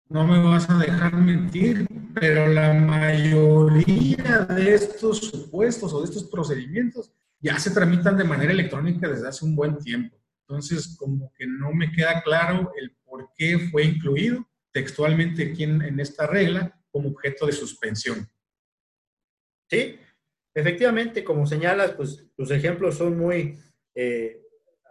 no me vas a dejar mentir, pero la mayoría de estos supuestos o de estos procedimientos ya se tramitan de manera electrónica desde hace un buen tiempo. Entonces, como que no me queda claro el por qué fue incluido textualmente aquí en, esta regla como objeto de suspensión. Sí, efectivamente, como señalas, pues tus ejemplos son muy eh,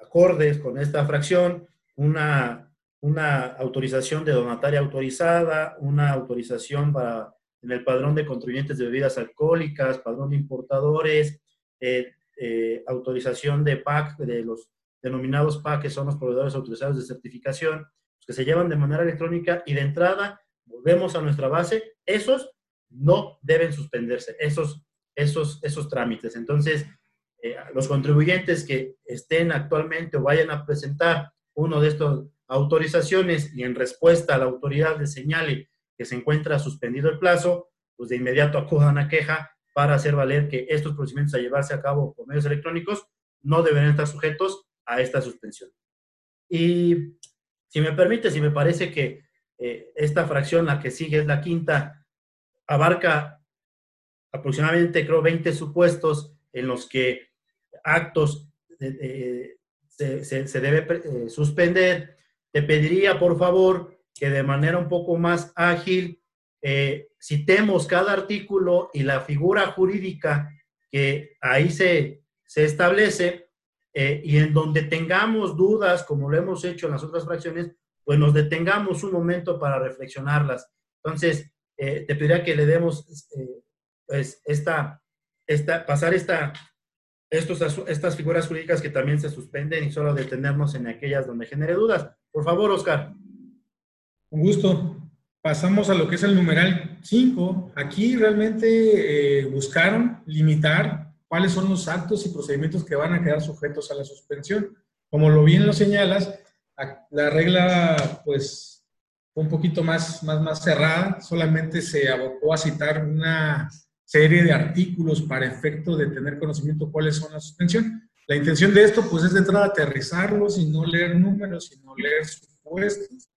acordes con esta fracción. Una una autorización de donataria autorizada, una autorización para en el padrón de contribuyentes de bebidas alcohólicas, padrón de importadores, eh, eh, autorización de PAC, de los denominados PAC, que son los proveedores autorizados de certificación, pues, que se llevan de manera electrónica y de entrada, volvemos a nuestra base, esos no deben suspenderse, esos, esos, esos trámites. Entonces, eh, los contribuyentes que estén actualmente o vayan a presentar uno de estos autorizaciones y en respuesta a la autoridad le señale que se encuentra suspendido el plazo, pues de inmediato acudan a queja para hacer valer que estos procedimientos a llevarse a cabo por medios electrónicos no deberían estar sujetos a esta suspensión. Y Si me permite, si me parece que eh, esta fracción, la que sigue es la quinta, abarca aproximadamente, creo, 20 supuestos en los que actos se, se, debe eh, suspender. Te pediría, por favor, que de manera un poco más ágil eh, citemos cada artículo y la figura jurídica que ahí se, se establece eh, y en donde tengamos dudas, como lo hemos hecho en las otras fracciones, pues nos detengamos un momento para reflexionarlas. Entonces, te pediría que le demos pues esta, esta, pasar esta, estos, estas figuras jurídicas que también se suspenden y solo detenernos en aquellas donde genere dudas. Por favor, Oscar. Un gusto. Pasamos a lo que es el numeral 5. Aquí realmente eh, buscaron limitar cuáles son los actos y procedimientos que van a quedar sujetos a la suspensión. Como lo bien lo señalas, la regla pues fue un poquito más, más, más cerrada, solamente se abocó a citar una serie de artículos para efecto de tener conocimiento cuáles son las suspensión. La intención de esto, pues, es de entrada aterrizarlos y no leer números, sino leer supuestos.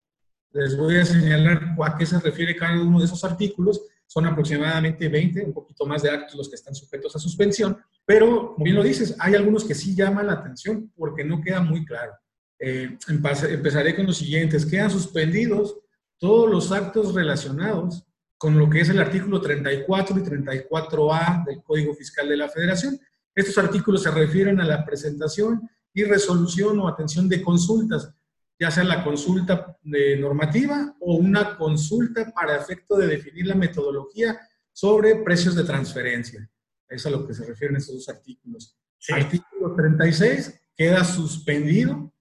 Les voy a señalar a qué se refiere cada uno de esos artículos. Son aproximadamente 20, un poquito más de actos los que están sujetos a suspensión, pero, como bien lo dices, hay algunos que sí llaman la atención porque no queda muy claro. Eh, empezaré con los siguientes. Quedan suspendidos todos los actos relacionados con lo que es el artículo 34 y 34A del Código Fiscal de la Federación. Estos artículos se refieren a la presentación y resolución o atención de consultas, ya sea la consulta de normativa o una consulta para efecto de definir la metodología sobre precios de transferencia. Es a lo que se refieren estos dos artículos. Artículo 36 queda suspendido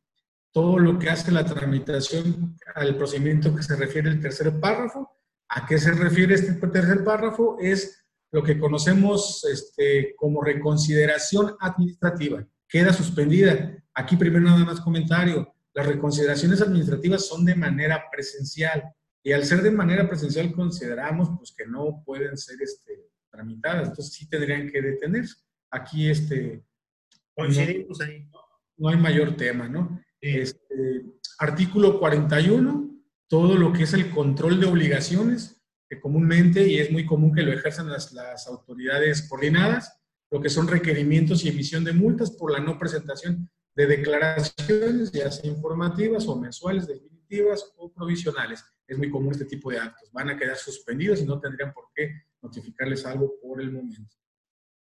todo lo que hace la tramitación al procedimiento que se refiere el tercer párrafo ¿A qué se refiere este tercer párrafo? Es lo que conocemos este, como reconsideración administrativa. Queda suspendida. Aquí primero nada más comentario. Las reconsideraciones administrativas son de manera presencial y al ser de manera presencial consideramos pues, que no pueden ser este, tramitadas. Entonces sí tendrían que detenerse. Aquí este, coincidimos ahí. No hay mayor tema, ¿no? Este, artículo 41 todo lo que es el control de obligaciones, que comúnmente, y es muy común que lo ejerzan las, las autoridades coordinadas, lo que son requerimientos y emisión de multas por la no presentación de declaraciones, ya sea informativas o mensuales, definitivas o provisionales. Es muy común este tipo de actos. Van a quedar suspendidos y no tendrían por qué notificarles algo por el momento.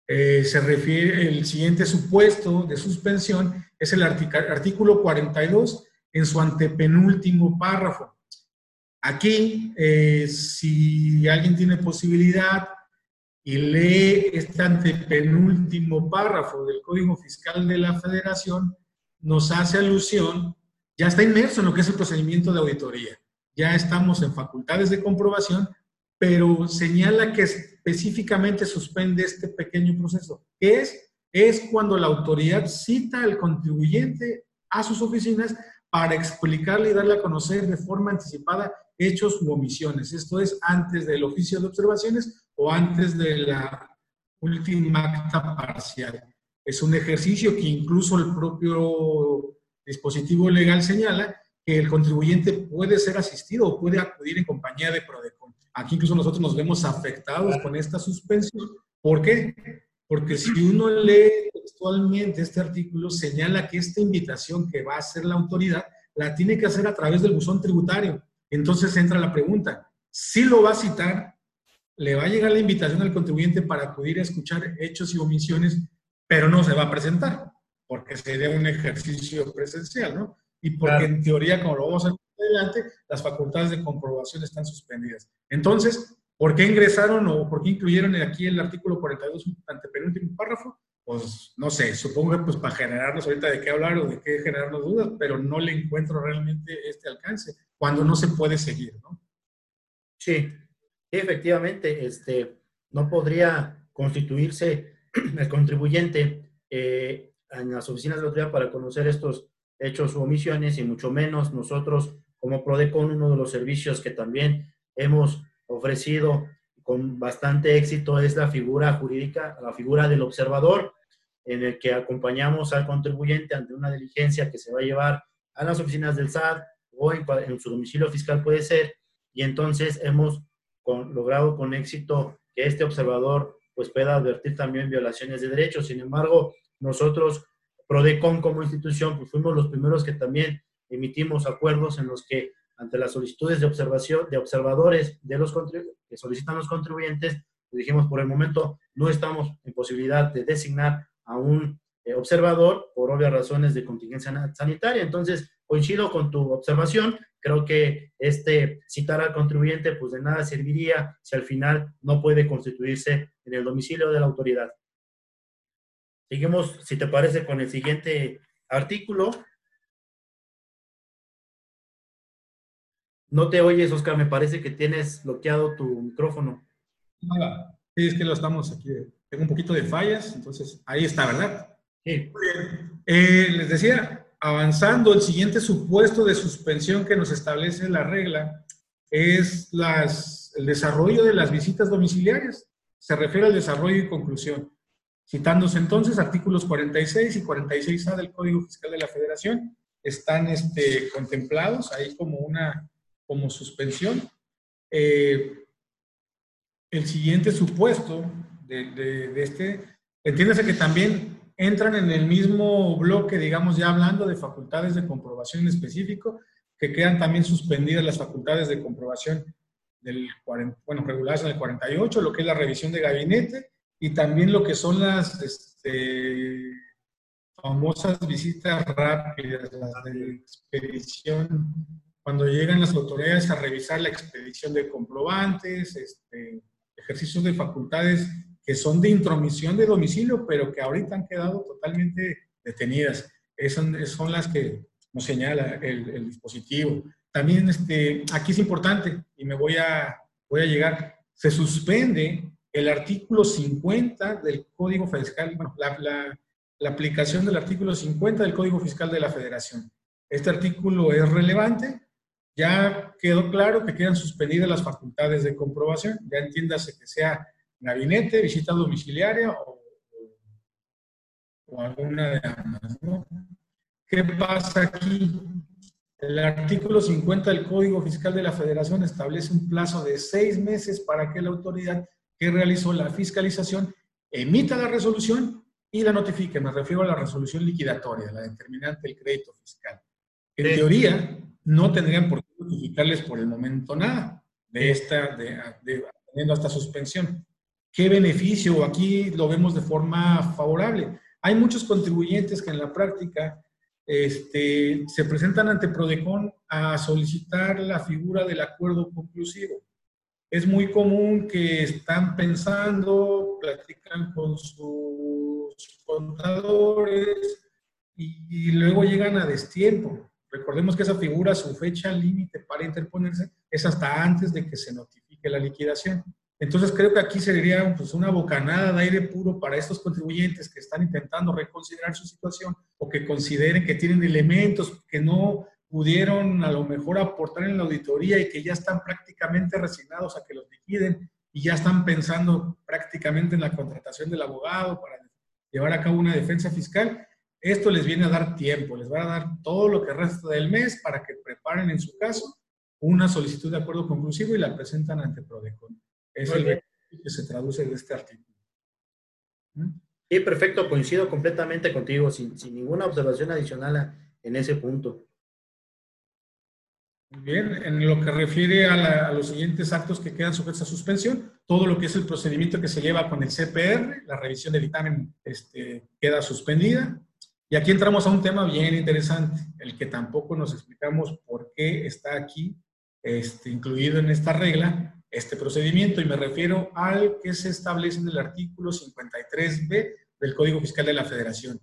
Eh, se refiere, el siguiente supuesto de suspensión es el artículo 42 en su antepenúltimo párrafo. Aquí, eh, si alguien tiene posibilidad y lee este antepenúltimo párrafo del Código Fiscal de la Federación, nos hace alusión, ya está inmerso en lo que es el procedimiento de auditoría. Ya estamos en facultades de comprobación, pero señala que específicamente suspende este pequeño proceso. ¿Qué es? Es cuando la autoridad cita al contribuyente a sus oficinas para explicarle y darle a conocer de forma anticipada hechos u omisiones. Esto es antes del oficio de observaciones o antes de la última acta parcial. Es un ejercicio que incluso el propio dispositivo legal señala que el contribuyente puede ser asistido o puede acudir en compañía de PRODECON. Aquí incluso nosotros nos vemos afectados con esta suspensión. ¿Por qué? Porque si uno lee textualmente este artículo, señala que esta invitación que va a hacer la autoridad la tiene que hacer a través del buzón tributario. Entonces entra la pregunta, si lo va a citar, le va a llegar la invitación al contribuyente para acudir a escuchar hechos y omisiones, pero no se va a presentar, porque sería un ejercicio presencial, ¿no? Y porque en teoría, como lo vamos a ver adelante, las facultades de comprobación están suspendidas. Entonces, ¿por qué ingresaron o por qué incluyeron aquí el artículo 42 ante penúltimo párrafo? Pues no sé, supongo que pues para generarnos ahorita de qué hablar o de qué generarnos dudas, pero no le encuentro realmente este alcance cuando no se puede seguir, ¿no? Sí, efectivamente, este, no podría constituirse el contribuyente eh, en las oficinas de la autoridad para conocer estos hechos o omisiones y mucho menos nosotros como PRODECON, uno de los servicios que también hemos ofrecido con bastante éxito es la figura jurídica, la figura del observador, en el que acompañamos al contribuyente ante una diligencia que se va a llevar a las oficinas del SAT o en, su domicilio fiscal puede ser, y entonces hemos logrado con éxito que este observador pues pueda advertir también violaciones de derechos. Sin embargo, nosotros, PRODECON como institución, pues fuimos los primeros que también emitimos acuerdos en los que ante las solicitudes de observación de observadores de los que solicitan los contribuyentes, pues dijimos por el momento no estamos en posibilidad de designar a un eh, observador por obvias razones de contingencia sanitaria. Entonces, coincido con tu observación. Creo que este citar al contribuyente, pues de nada serviría si al final no puede constituirse en el domicilio de la autoridad. Seguimos, si te parece, con el siguiente artículo. No te oyes, Oscar, me parece que tienes bloqueado tu micrófono. Nada, sí, es que lo estamos aquí. Tengo un poquito de fallas, entonces ahí está, ¿verdad? Sí. Eh, les decía, avanzando, el siguiente supuesto de suspensión que nos establece la regla es las, el desarrollo de las visitas domiciliarias. Se refiere al desarrollo y conclusión. Citándose entonces artículos 46 y 46A del Código Fiscal de la Federación, están este, contemplados ahí como una como suspensión. Eh, el siguiente supuesto de, de, de este, entiéndase que también entran en el mismo bloque, digamos, ya hablando de facultades de comprobación en específico, que quedan también suspendidas las facultades de comprobación del, bueno, reguladas en el 48, lo que es la revisión de gabinete y también lo que son las este, famosas visitas rápidas, las de expedición, cuando llegan las autoridades a revisar la expedición de comprobantes, este, ejercicios de facultades que son de intromisión de domicilio, pero que ahorita han quedado totalmente detenidas. Esas son las que nos señala el, dispositivo. También este, aquí es importante, y me voy a, voy a llegar, se suspende el artículo 50 del Código Fiscal, bueno, la, la, la aplicación del artículo 50 del Código Fiscal de la Federación. Este artículo es relevante, ya quedó claro que quedan suspendidas las facultades de comprobación, ya entiéndase que sea gabinete, visita domiciliaria o, alguna de ambas. ¿Qué pasa aquí? El artículo 50 del Código Fiscal de la Federación establece un plazo de seis meses para que la autoridad que realizó la fiscalización emita la resolución y la notifique. Me refiero a la resolución liquidatoria, la determinante del crédito fiscal. En teoría, no tendrían por qué notificarles por el momento nada de esta, de, de, teniendo esta suspensión. ¿Qué beneficio? Aquí lo vemos de forma favorable. Hay muchos contribuyentes que en la práctica este, se presentan ante Prodecon a solicitar la figura del acuerdo conclusivo. Es muy común que están pensando, platican con sus contadores y, y luego llegan a destiempo. Recordemos que esa figura, su fecha límite para interponerse es hasta antes de que se notifique la liquidación. Entonces creo que aquí sería pues, una bocanada de aire puro para estos contribuyentes que están intentando reconsiderar su situación o que consideren que tienen elementos que no pudieron a lo mejor aportar en la auditoría y que ya están prácticamente resignados a que los liquiden y ya están pensando prácticamente en la contratación del abogado para llevar a cabo una defensa fiscal. Esto les viene a dar tiempo, les va a dar todo lo que resta del mes para que preparen en su caso una solicitud de acuerdo conclusivo y la presentan ante Prodecon. Es el que se traduce de este artículo. ¿Mm? Sí, perfecto, coincido completamente contigo, sin, sin ninguna observación adicional en ese punto. Bien, en lo que refiere a, los siguientes actos que quedan sujetos a suspensión, todo lo que es el procedimiento que se lleva con el CPR, la revisión del dictamen este, queda suspendida. Y aquí entramos a un tema bien interesante, el que tampoco nos explicamos por qué está aquí este, incluido en esta regla, este procedimiento y me refiero al que se establece en el artículo 53b del Código Fiscal de la Federación.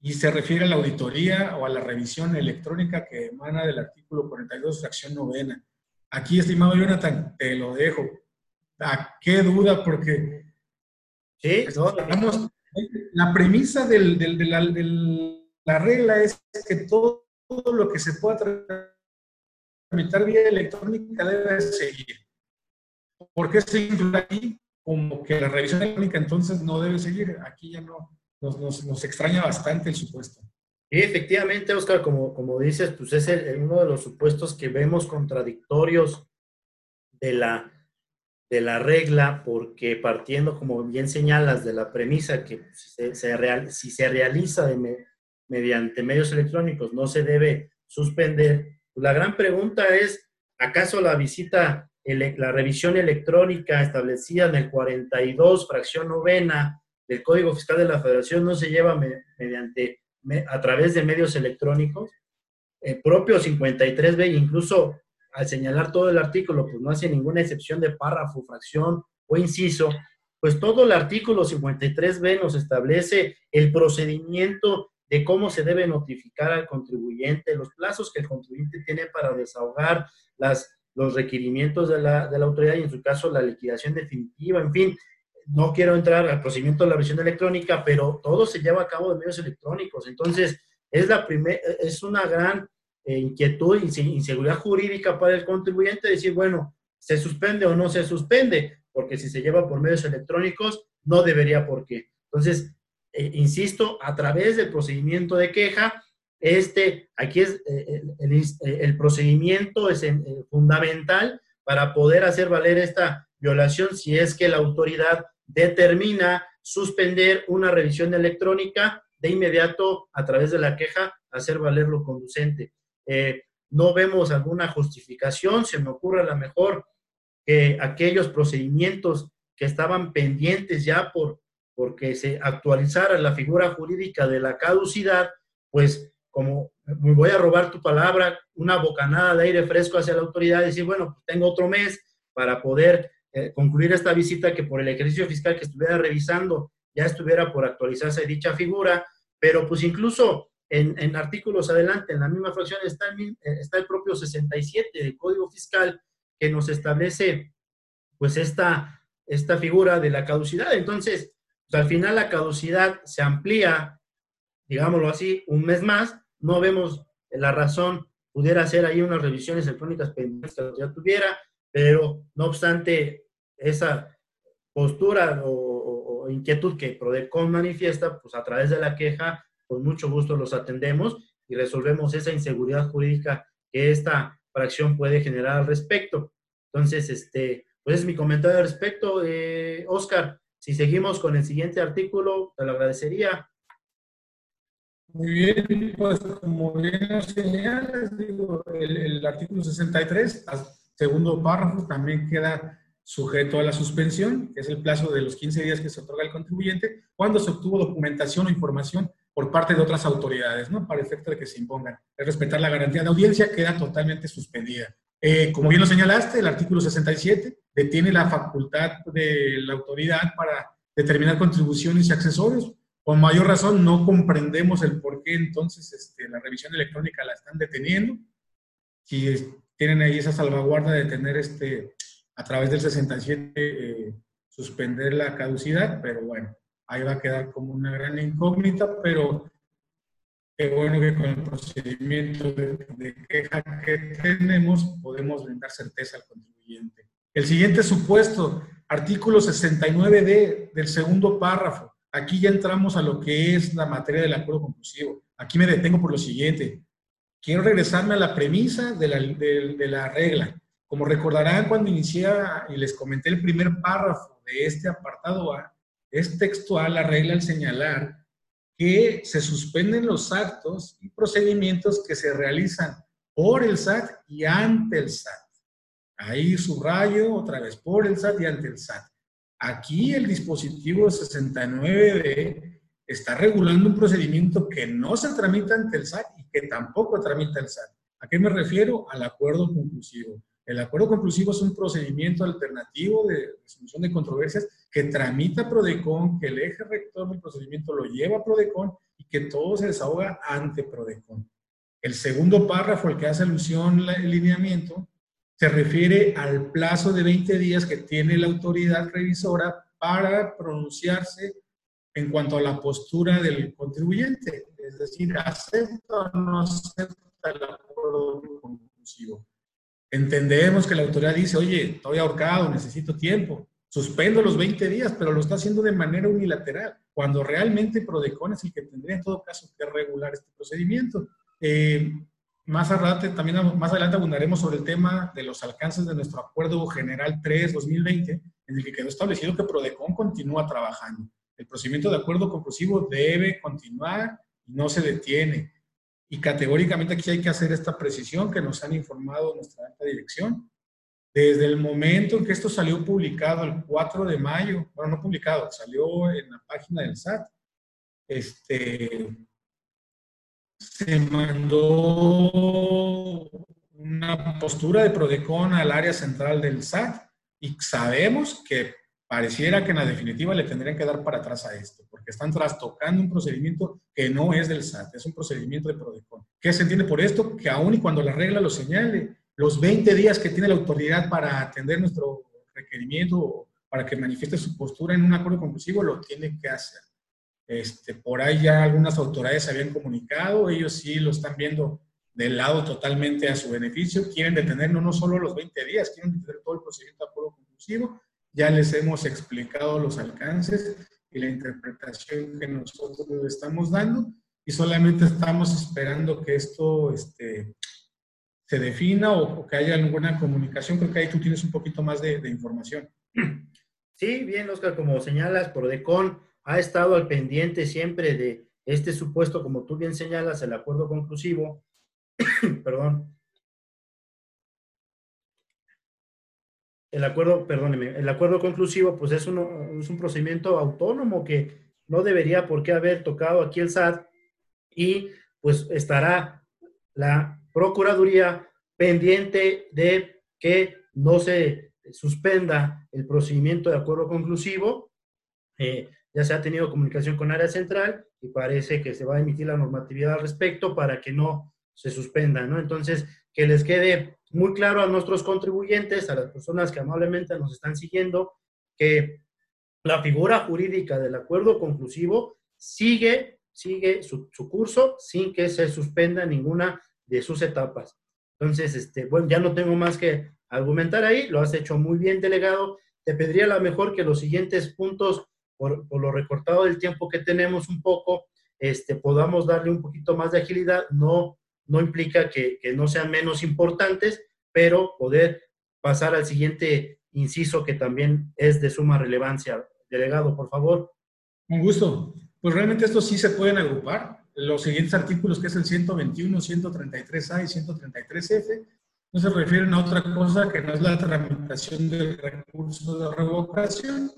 Y se refiere a la auditoría o a la revisión electrónica que emana del artículo 42, fracción novena. Aquí, estimado Jonathan, te lo dejo. ¿A qué duda? Porque ¿Sí? la premisa del, del, de, la, de, la, regla es que todo, todo lo que se pueda tramitar vía electrónica debe seguir. ¿Por qué se incluye aquí? Como que la revisión electrónica entonces no debe seguir. Aquí ya no, nos, nos, extraña bastante el supuesto. Y efectivamente, Oscar, como, como dices, pues es uno de los supuestos que vemos contradictorios de la, de la regla, porque partiendo, como bien señalas, de la premisa que si se realiza mediante medios electrónicos no se debe suspender, pues la gran pregunta es, ¿acaso la visita, la revisión electrónica establecida en el 42, fracción novena del Código Fiscal de la Federación no se lleva mediante, a través de medios electrónicos? El propio 53B, incluso al señalar todo el artículo, pues no hace ninguna excepción de párrafo, fracción o inciso, pues todo el artículo 53B nos establece el procedimiento de cómo se debe notificar al contribuyente, los plazos que el contribuyente tiene para desahogar las, los requerimientos de la, de la autoridad y en su caso la liquidación definitiva, en fin, no quiero entrar al procedimiento de la versión electrónica, pero todo se lleva a cabo de medios electrónicos. Entonces, es, la primer, es una gran eh, inquietud y inseguridad jurídica para el contribuyente decir, bueno, se suspende o no se suspende, porque si se lleva por medios electrónicos, no debería por qué. Entonces, eh, insisto, a través del procedimiento de queja, este, aquí es eh, el, el, procedimiento es fundamental para poder hacer valer esta violación si es que la autoridad determina suspender una revisión electrónica de inmediato a través de la queja hacer valer lo conducente. Eh, no vemos alguna justificación, se me ocurre a lo mejor que aquellos procedimientos que estaban pendientes ya por porque se actualizara la figura jurídica de la caducidad, pues como me voy a robar tu palabra, una bocanada de aire fresco hacia la autoridad y decir, bueno, tengo otro mes para poder eh, concluir esta visita que por el ejercicio fiscal que estuviera revisando ya estuviera por actualizarse dicha figura, pero pues incluso en, artículos adelante, en la misma fracción, está el, eh, está el propio 67 del Código Fiscal que nos establece pues esta, esta figura de la caducidad. Entonces, pues, al final la caducidad se amplía, digámoslo así, un mes más. No vemos la razón, pudiera ser ahí unas revisiones electrónicas pendientes que ya tuviera, pero no obstante esa postura o, o inquietud que Prodecon manifiesta, pues a través de la queja con mucho gusto los atendemos y resolvemos esa inseguridad jurídica que esta fracción puede generar al respecto. Entonces, este, pues es mi comentario al respecto. Eh, Oscar, si seguimos con el siguiente artículo, te lo agradecería. Muy bien, pues como bien nos señalas, digo, el, el artículo 63, segundo párrafo, también queda sujeto a la suspensión, que es el plazo de los 15 días que se otorga al contribuyente, cuando se obtuvo documentación o información por parte de otras autoridades, ¿no? Para efecto de que se impongan. Es respetar la garantía de audiencia, queda totalmente suspendida. Eh, como bien lo señalaste, el artículo 67 detiene la facultad de la autoridad para determinar contribuciones y accesorios. Con mayor razón, no comprendemos el por qué entonces este, la revisión electrónica la están deteniendo. Si tienen ahí esa salvaguarda de tener este, a través del 67 eh, suspender la caducidad, pero bueno, ahí va a quedar como una gran incógnita, pero qué bueno que con el procedimiento de, queja que tenemos podemos brindar certeza al contribuyente. El siguiente supuesto, artículo 69D del segundo párrafo. Aquí ya entramos a lo que es la materia del acuerdo conclusivo. Aquí me detengo por lo siguiente. Quiero regresarme a la premisa de la, regla. Como recordarán cuando inicié y les comenté el primer párrafo de este apartado A, es textual la regla al señalar que se suspenden los actos y procedimientos que se realizan por el SAT y ante el SAT. Ahí subrayo otra vez, por el SAT y ante el SAT. Aquí el dispositivo 69D está regulando un procedimiento que no se tramita ante el SAT y que tampoco tramita el SAT. ¿A qué me refiero? Al acuerdo conclusivo. El acuerdo conclusivo es un procedimiento alternativo de resolución de controversias que tramita Prodecon, que el eje rector del procedimiento lo lleva a Prodecon y que todo se desahoga ante Prodecon. El segundo párrafo, el que hace alusión al lineamiento, se refiere al plazo de 20 días que tiene la autoridad revisora para pronunciarse en cuanto a la postura del contribuyente, es decir, acepta o no acepta el acuerdo conclusivo. Entendemos que la autoridad dice, oye, estoy ahorcado, necesito tiempo, suspendo los 20 días, pero lo está haciendo de manera unilateral. cuando realmente Prodecon es el que tendría en todo caso que regular este procedimiento. Eh, más adelante, también más adelante abundaremos sobre el tema de los alcances de nuestro Acuerdo General 3-2020, en el que quedó establecido que Prodecon continúa trabajando. El procedimiento de acuerdo conclusivo debe continuar y no se detiene. Y categóricamente aquí hay que hacer esta precisión que nos han informado nuestra alta dirección. Desde el momento en que esto salió publicado el 4 de mayo, bueno, no publicado, salió en la página del SAT, este, se mandó una postura de Prodecon al área central del SAT y sabemos que pareciera que en la definitiva le tendrían que dar para atrás a esto, porque están trastocando un procedimiento que no es del SAT, es un procedimiento de Prodecon. ¿Qué se entiende por esto? Que aún y cuando la regla lo señale, los 20 días que tiene la autoridad para atender nuestro requerimiento para que manifieste su postura en un acuerdo conclusivo, lo tiene que hacer. Este, por ahí ya algunas autoridades se habían comunicado, ellos sí lo están viendo del lado totalmente a su beneficio, quieren detener no, no solo los 20 días, quieren detener todo el procedimiento de acuerdo conclusivo, ya les hemos explicado los alcances y la interpretación que nosotros estamos dando y solamente estamos esperando que esto este, se defina o, que haya alguna comunicación. Creo que ahí tú tienes un poquito más de, de información. Sí, bien, Oscar, como señalas, Prodecon ha estado al pendiente siempre de este supuesto, como tú bien señalas, el acuerdo conclusivo, perdón, el acuerdo, perdóneme, el acuerdo conclusivo, pues es, es un procedimiento autónomo que no debería por qué haber tocado aquí el SAT y pues estará la Procuraduría pendiente de que no se suspenda el procedimiento de acuerdo conclusivo. Eh, ya se ha tenido comunicación con área central y parece que se va a emitir la normatividad al respecto para que no se suspenda, ¿no? Entonces, que les quede muy claro a nuestros contribuyentes, a las personas que amablemente nos están siguiendo, que la figura jurídica del acuerdo conclusivo sigue, sigue su, su curso sin que se suspenda ninguna de sus etapas. Entonces, este, bueno, ya no tengo más que argumentar ahí, lo has hecho muy bien, delegado. Te pediría a lo mejor que los siguientes puntos, por, lo recortado del tiempo que tenemos un poco, este, podamos darle un poquito más de agilidad. No, no implica que, que no sean menos importantes, pero poder pasar al siguiente inciso que también es de suma relevancia. Delegado, por favor. Un gusto. Pues realmente estos sí se pueden agrupar los siguientes artículos, que es el 121, 133A y 133F, no se refieren a otra cosa que no es la tramitación del recurso de revocación.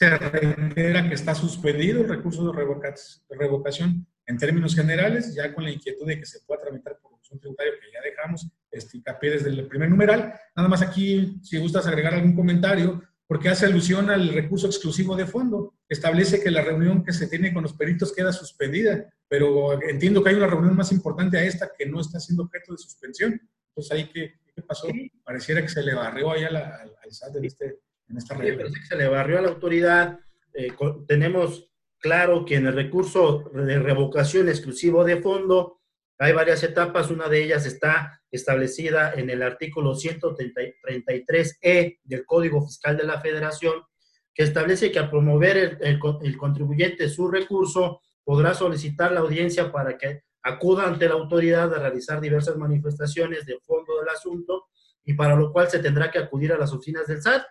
Se reitera que está suspendido el recurso de revocación en términos generales, ya con la inquietud de que se pueda tramitar por un tributario que ya dejamos, este, hincapié desde el primer numeral. Nada más aquí, si gustas agregar algún comentario, porque hace alusión al recurso exclusivo de fondo. Establece que la reunión que se tiene con los peritos queda suspendida, pero entiendo que hay una reunión más importante a esta que no está siendo objeto de suspensión. Entonces, ahí, ¿qué, qué pasó? Pareciera que se le barrió ahí al, SAT en, este, en esta. Sí, parece que se le barrió a la autoridad. Eh, tenemos claro que en el recurso de revocación exclusivo de fondo hay varias etapas, una de ellas está establecida en el artículo 133E del Código Fiscal de la Federación, que establece que al promover el, contribuyente su recurso, podrá solicitar la audiencia para que acuda ante la autoridad a realizar diversas manifestaciones de fondo del asunto y para lo cual se tendrá que acudir a las oficinas del SAT.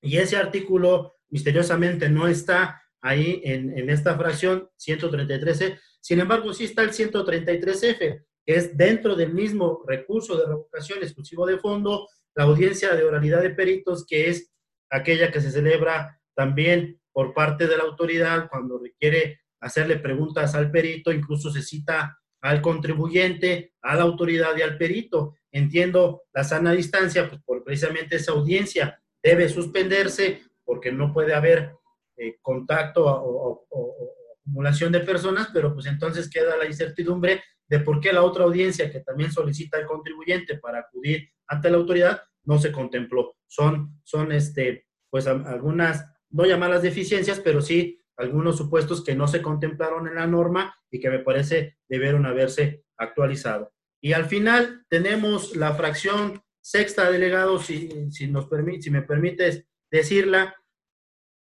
Y ese artículo misteriosamente no está ahí en, esta fracción 133E, sin embargo, sí está el 133F, que es dentro del mismo recurso de revocación exclusivo de fondo, la audiencia de oralidad de peritos, que es aquella que se celebra también por parte de la autoridad cuando requiere hacerle preguntas al perito, incluso se cita al contribuyente, a la autoridad y al perito. Entiendo la sana distancia, pues por precisamente esa audiencia debe suspenderse porque no puede haber eh, contacto o, acumulación de personas, pero pues entonces queda la incertidumbre de por qué la otra audiencia que también solicita el contribuyente para acudir ante la autoridad no se contempló. Son, son este, pues algunas, no llamadas deficiencias, pero sí algunos supuestos que no se contemplaron en la norma y que me parece debieron haberse actualizado. Y al final tenemos la fracción sexta, delegado, si, si, nos permite, si me permites decirla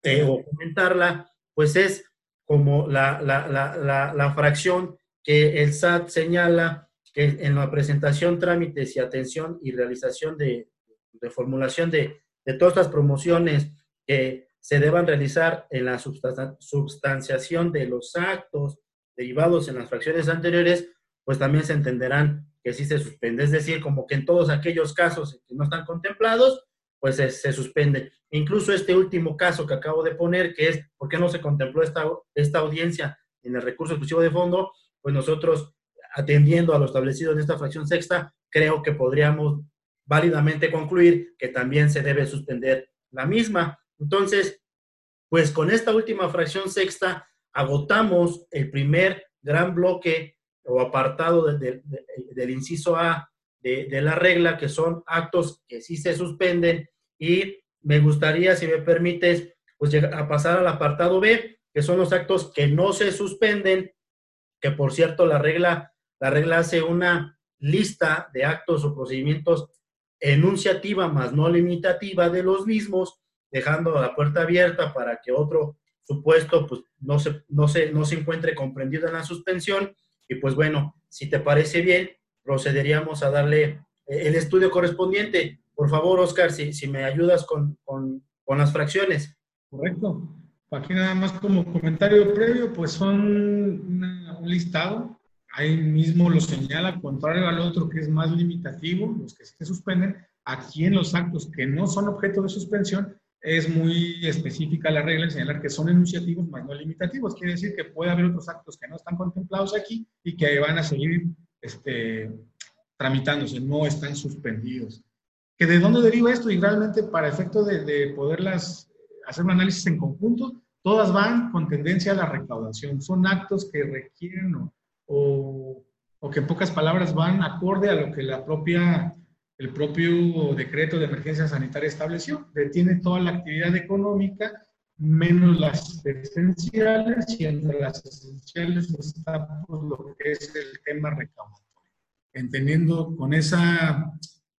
eh, o comentarla, pues es como la, la, fracción que el SAT señala que en la presentación, trámites y atención y realización de, de formulación de, de, todas las promociones que se deban realizar en la substanciación de los actos derivados en las fracciones anteriores, pues también se entenderán que sí se suspende. Es decir, como que en todos aquellos casos que no están contemplados, pues se, suspende. Incluso este último caso que acabo de poner, que es por qué no se contempló esta, esta audiencia en el recurso exclusivo de fondo, pues nosotros, atendiendo a lo establecido en esta fracción sexta, creo que podríamos válidamente concluir que también se debe suspender la misma. Entonces, pues con esta última fracción sexta agotamos el primer gran bloque o apartado del inciso A de, la regla, que son actos que sí se suspenden. Y me gustaría, si me permites, pues a pasar al apartado B, que son los actos que no se suspenden, que por cierto la regla, la regla hace una lista de actos o procedimientos enunciativa más no limitativa de los mismos, dejando la puerta abierta para que otro supuesto pues, no, se, no, se, no se encuentre comprendido en la suspensión. Y pues bueno, si te parece bien, procederíamos a darle eh, el estudio correspondiente. Por favor, Oscar, si, si me ayudas con, con, con, las fracciones. Correcto. Aquí nada más como comentario previo, pues son un listado. Ahí mismo lo señala, contrario al otro que es más limitativo, los que se suspenden. Aquí en los actos que no son objeto de suspensión, es muy específica la regla en señalar que son enunciativos más no limitativos. Quiere decir que puede haber otros actos que no están contemplados aquí y que van a seguir este, tramitándose, no están suspendidos. ¿Que ¿De dónde deriva esto? Y realmente para efecto de, de poderlas hacer un análisis en conjunto, todas van con tendencia a la recaudación. Son actos que requieren o, o, o que en pocas palabras van acorde a lo que la propia el propio decreto de emergencia sanitaria estableció. Detiene toda la actividad económica, menos las esenciales, y entre las esenciales está pues, lo que es el tema recaudatorio. Entendiendo con esa,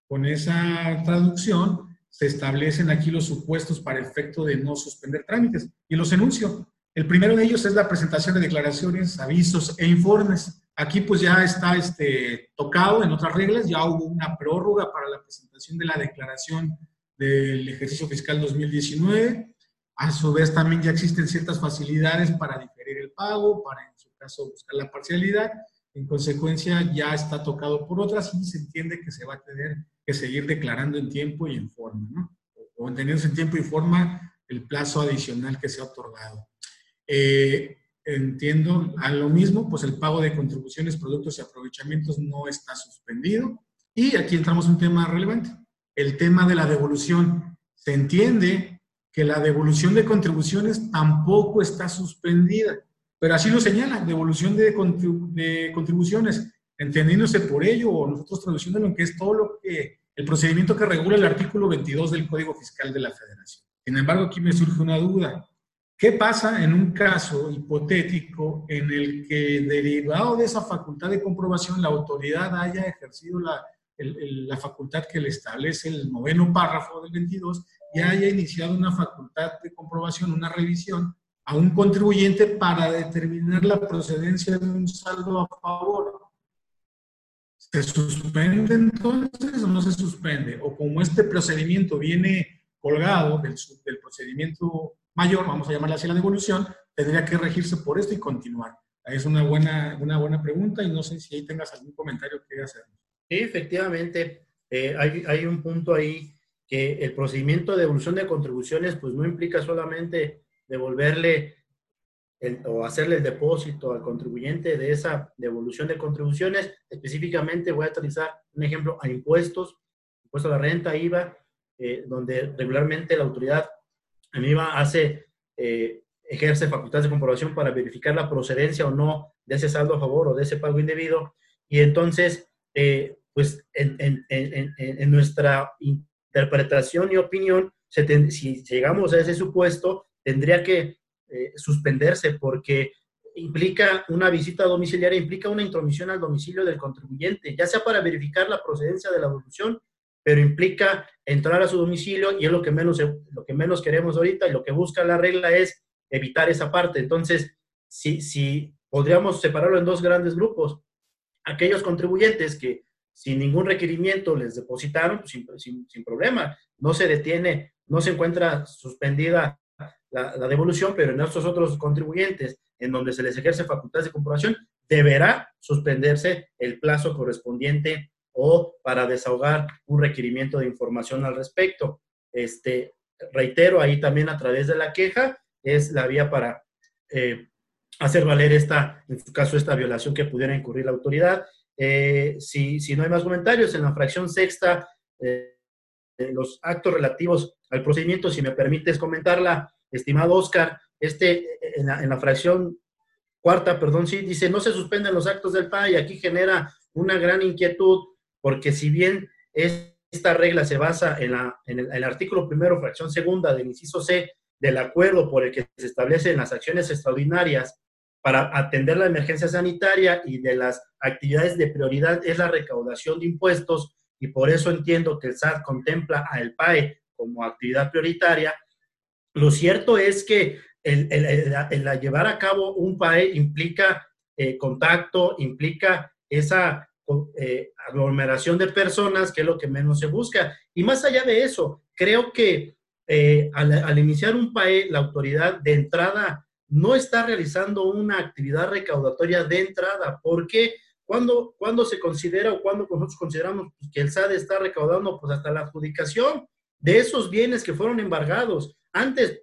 con esa traducción, se establecen aquí los supuestos para efecto de no suspender trámites. Y los enuncio. El primero de ellos es la presentación de declaraciones, avisos e informes. Aquí pues ya está este, tocado en otras reglas, ya hubo una prórroga para la presentación de la declaración del ejercicio fiscal 2019. A su vez también ya existen ciertas facilidades para diferir el pago, para en su caso buscar la parcialidad. En consecuencia ya está tocado por otras y se entiende que se va a tener que seguir declarando en tiempo y en forma, ¿no? O entendiendo en tiempo y forma el plazo adicional que se ha otorgado. Eh, entiendo a lo mismo, pues el pago de contribuciones, productos y aprovechamientos no está suspendido. Y aquí entramos en un tema relevante, el tema de la devolución. Se entiende que la devolución de contribuciones tampoco está suspendida, pero así lo señala, devolución de, de contribuciones, entendiéndose por ello, o nosotros traduciéndolo en que es todo lo que, el procedimiento que regula el artículo 22 del Código Fiscal de la Federación. Sin embargo, aquí me surge una duda. ¿Qué pasa en un caso hipotético en el que derivado de esa facultad de comprobación la autoridad haya ejercido la, facultad que le establece el noveno párrafo del 22 y haya iniciado una facultad de comprobación, una revisión a un contribuyente para determinar la procedencia de un saldo a favor? ¿Se suspende entonces o no se suspende? O como este procedimiento viene colgado del procedimiento mayor, vamos a llamarla así la devolución, tendría que regirse por esto y continuar. Es una buena, una buena pregunta y no sé si ahí tengas algún comentario que hacer. Sí, efectivamente, eh, hay, hay, un punto ahí que el procedimiento de devolución de contribuciones pues no implica solamente devolverle o hacerle el depósito al contribuyente de esa devolución de contribuciones. Específicamente voy a utilizar un ejemplo a impuestos, impuesto a la renta, IVA, eh, donde regularmente la autoridad IVA hace, eh, ejerce facultades de comprobación para verificar la procedencia o no de ese saldo a favor o de ese pago indebido. Y entonces, eh, pues en, en, en, en, nuestra interpretación y opinión, si llegamos a ese supuesto, tendría que eh, suspenderse porque implica una visita domiciliaria, implica una intromisión al domicilio del contribuyente, ya sea para verificar la procedencia de la devolución pero implica entrar a su domicilio y es lo que menos, lo que menos queremos ahorita y lo que busca la regla es evitar esa parte. Entonces, si, si podríamos separarlo en dos grandes grupos, aquellos contribuyentes que sin ningún requerimiento les depositaron, pues, sin, sin, problema, no se detiene, no se encuentra suspendida la, la, devolución, pero en estos otros contribuyentes, en donde se les ejerce facultades de comprobación, deberá suspenderse el plazo correspondiente o para desahogar un requerimiento de información al respecto. Este, reitero, ahí también a través de la queja es la vía para eh, hacer valer esta, en su caso, esta violación que pudiera incurrir la autoridad. Eh, si, si, no hay más comentarios, en la fracción sexta, eh, los actos relativos al procedimiento, si me permites comentarla, estimado Oscar, este, en la, en la fracción cuarta, perdón, sí, dice, no se suspenden los actos del PA y aquí genera una gran inquietud porque si bien esta regla se basa en, la, en, el, artículo primero, fracción segunda del inciso C del acuerdo por el que se establecen las acciones extraordinarias para atender la emergencia sanitaria y de las actividades de prioridad es la recaudación de impuestos y por eso entiendo que el SAT contempla al PAE como actividad prioritaria. Lo cierto es que el, el, llevar a cabo un PAE implica eh, contacto, implica esa eh, aglomeración de personas, que es lo que menos se busca. Y más allá de eso, creo que eh, al, iniciar un PAE, la autoridad de entrada no está realizando una actividad recaudatoria de entrada. porque Cuando, cuando se considera o cuando nosotros consideramos pues, que el SAD está recaudando pues hasta la adjudicación de esos bienes que fueron embargados? Antes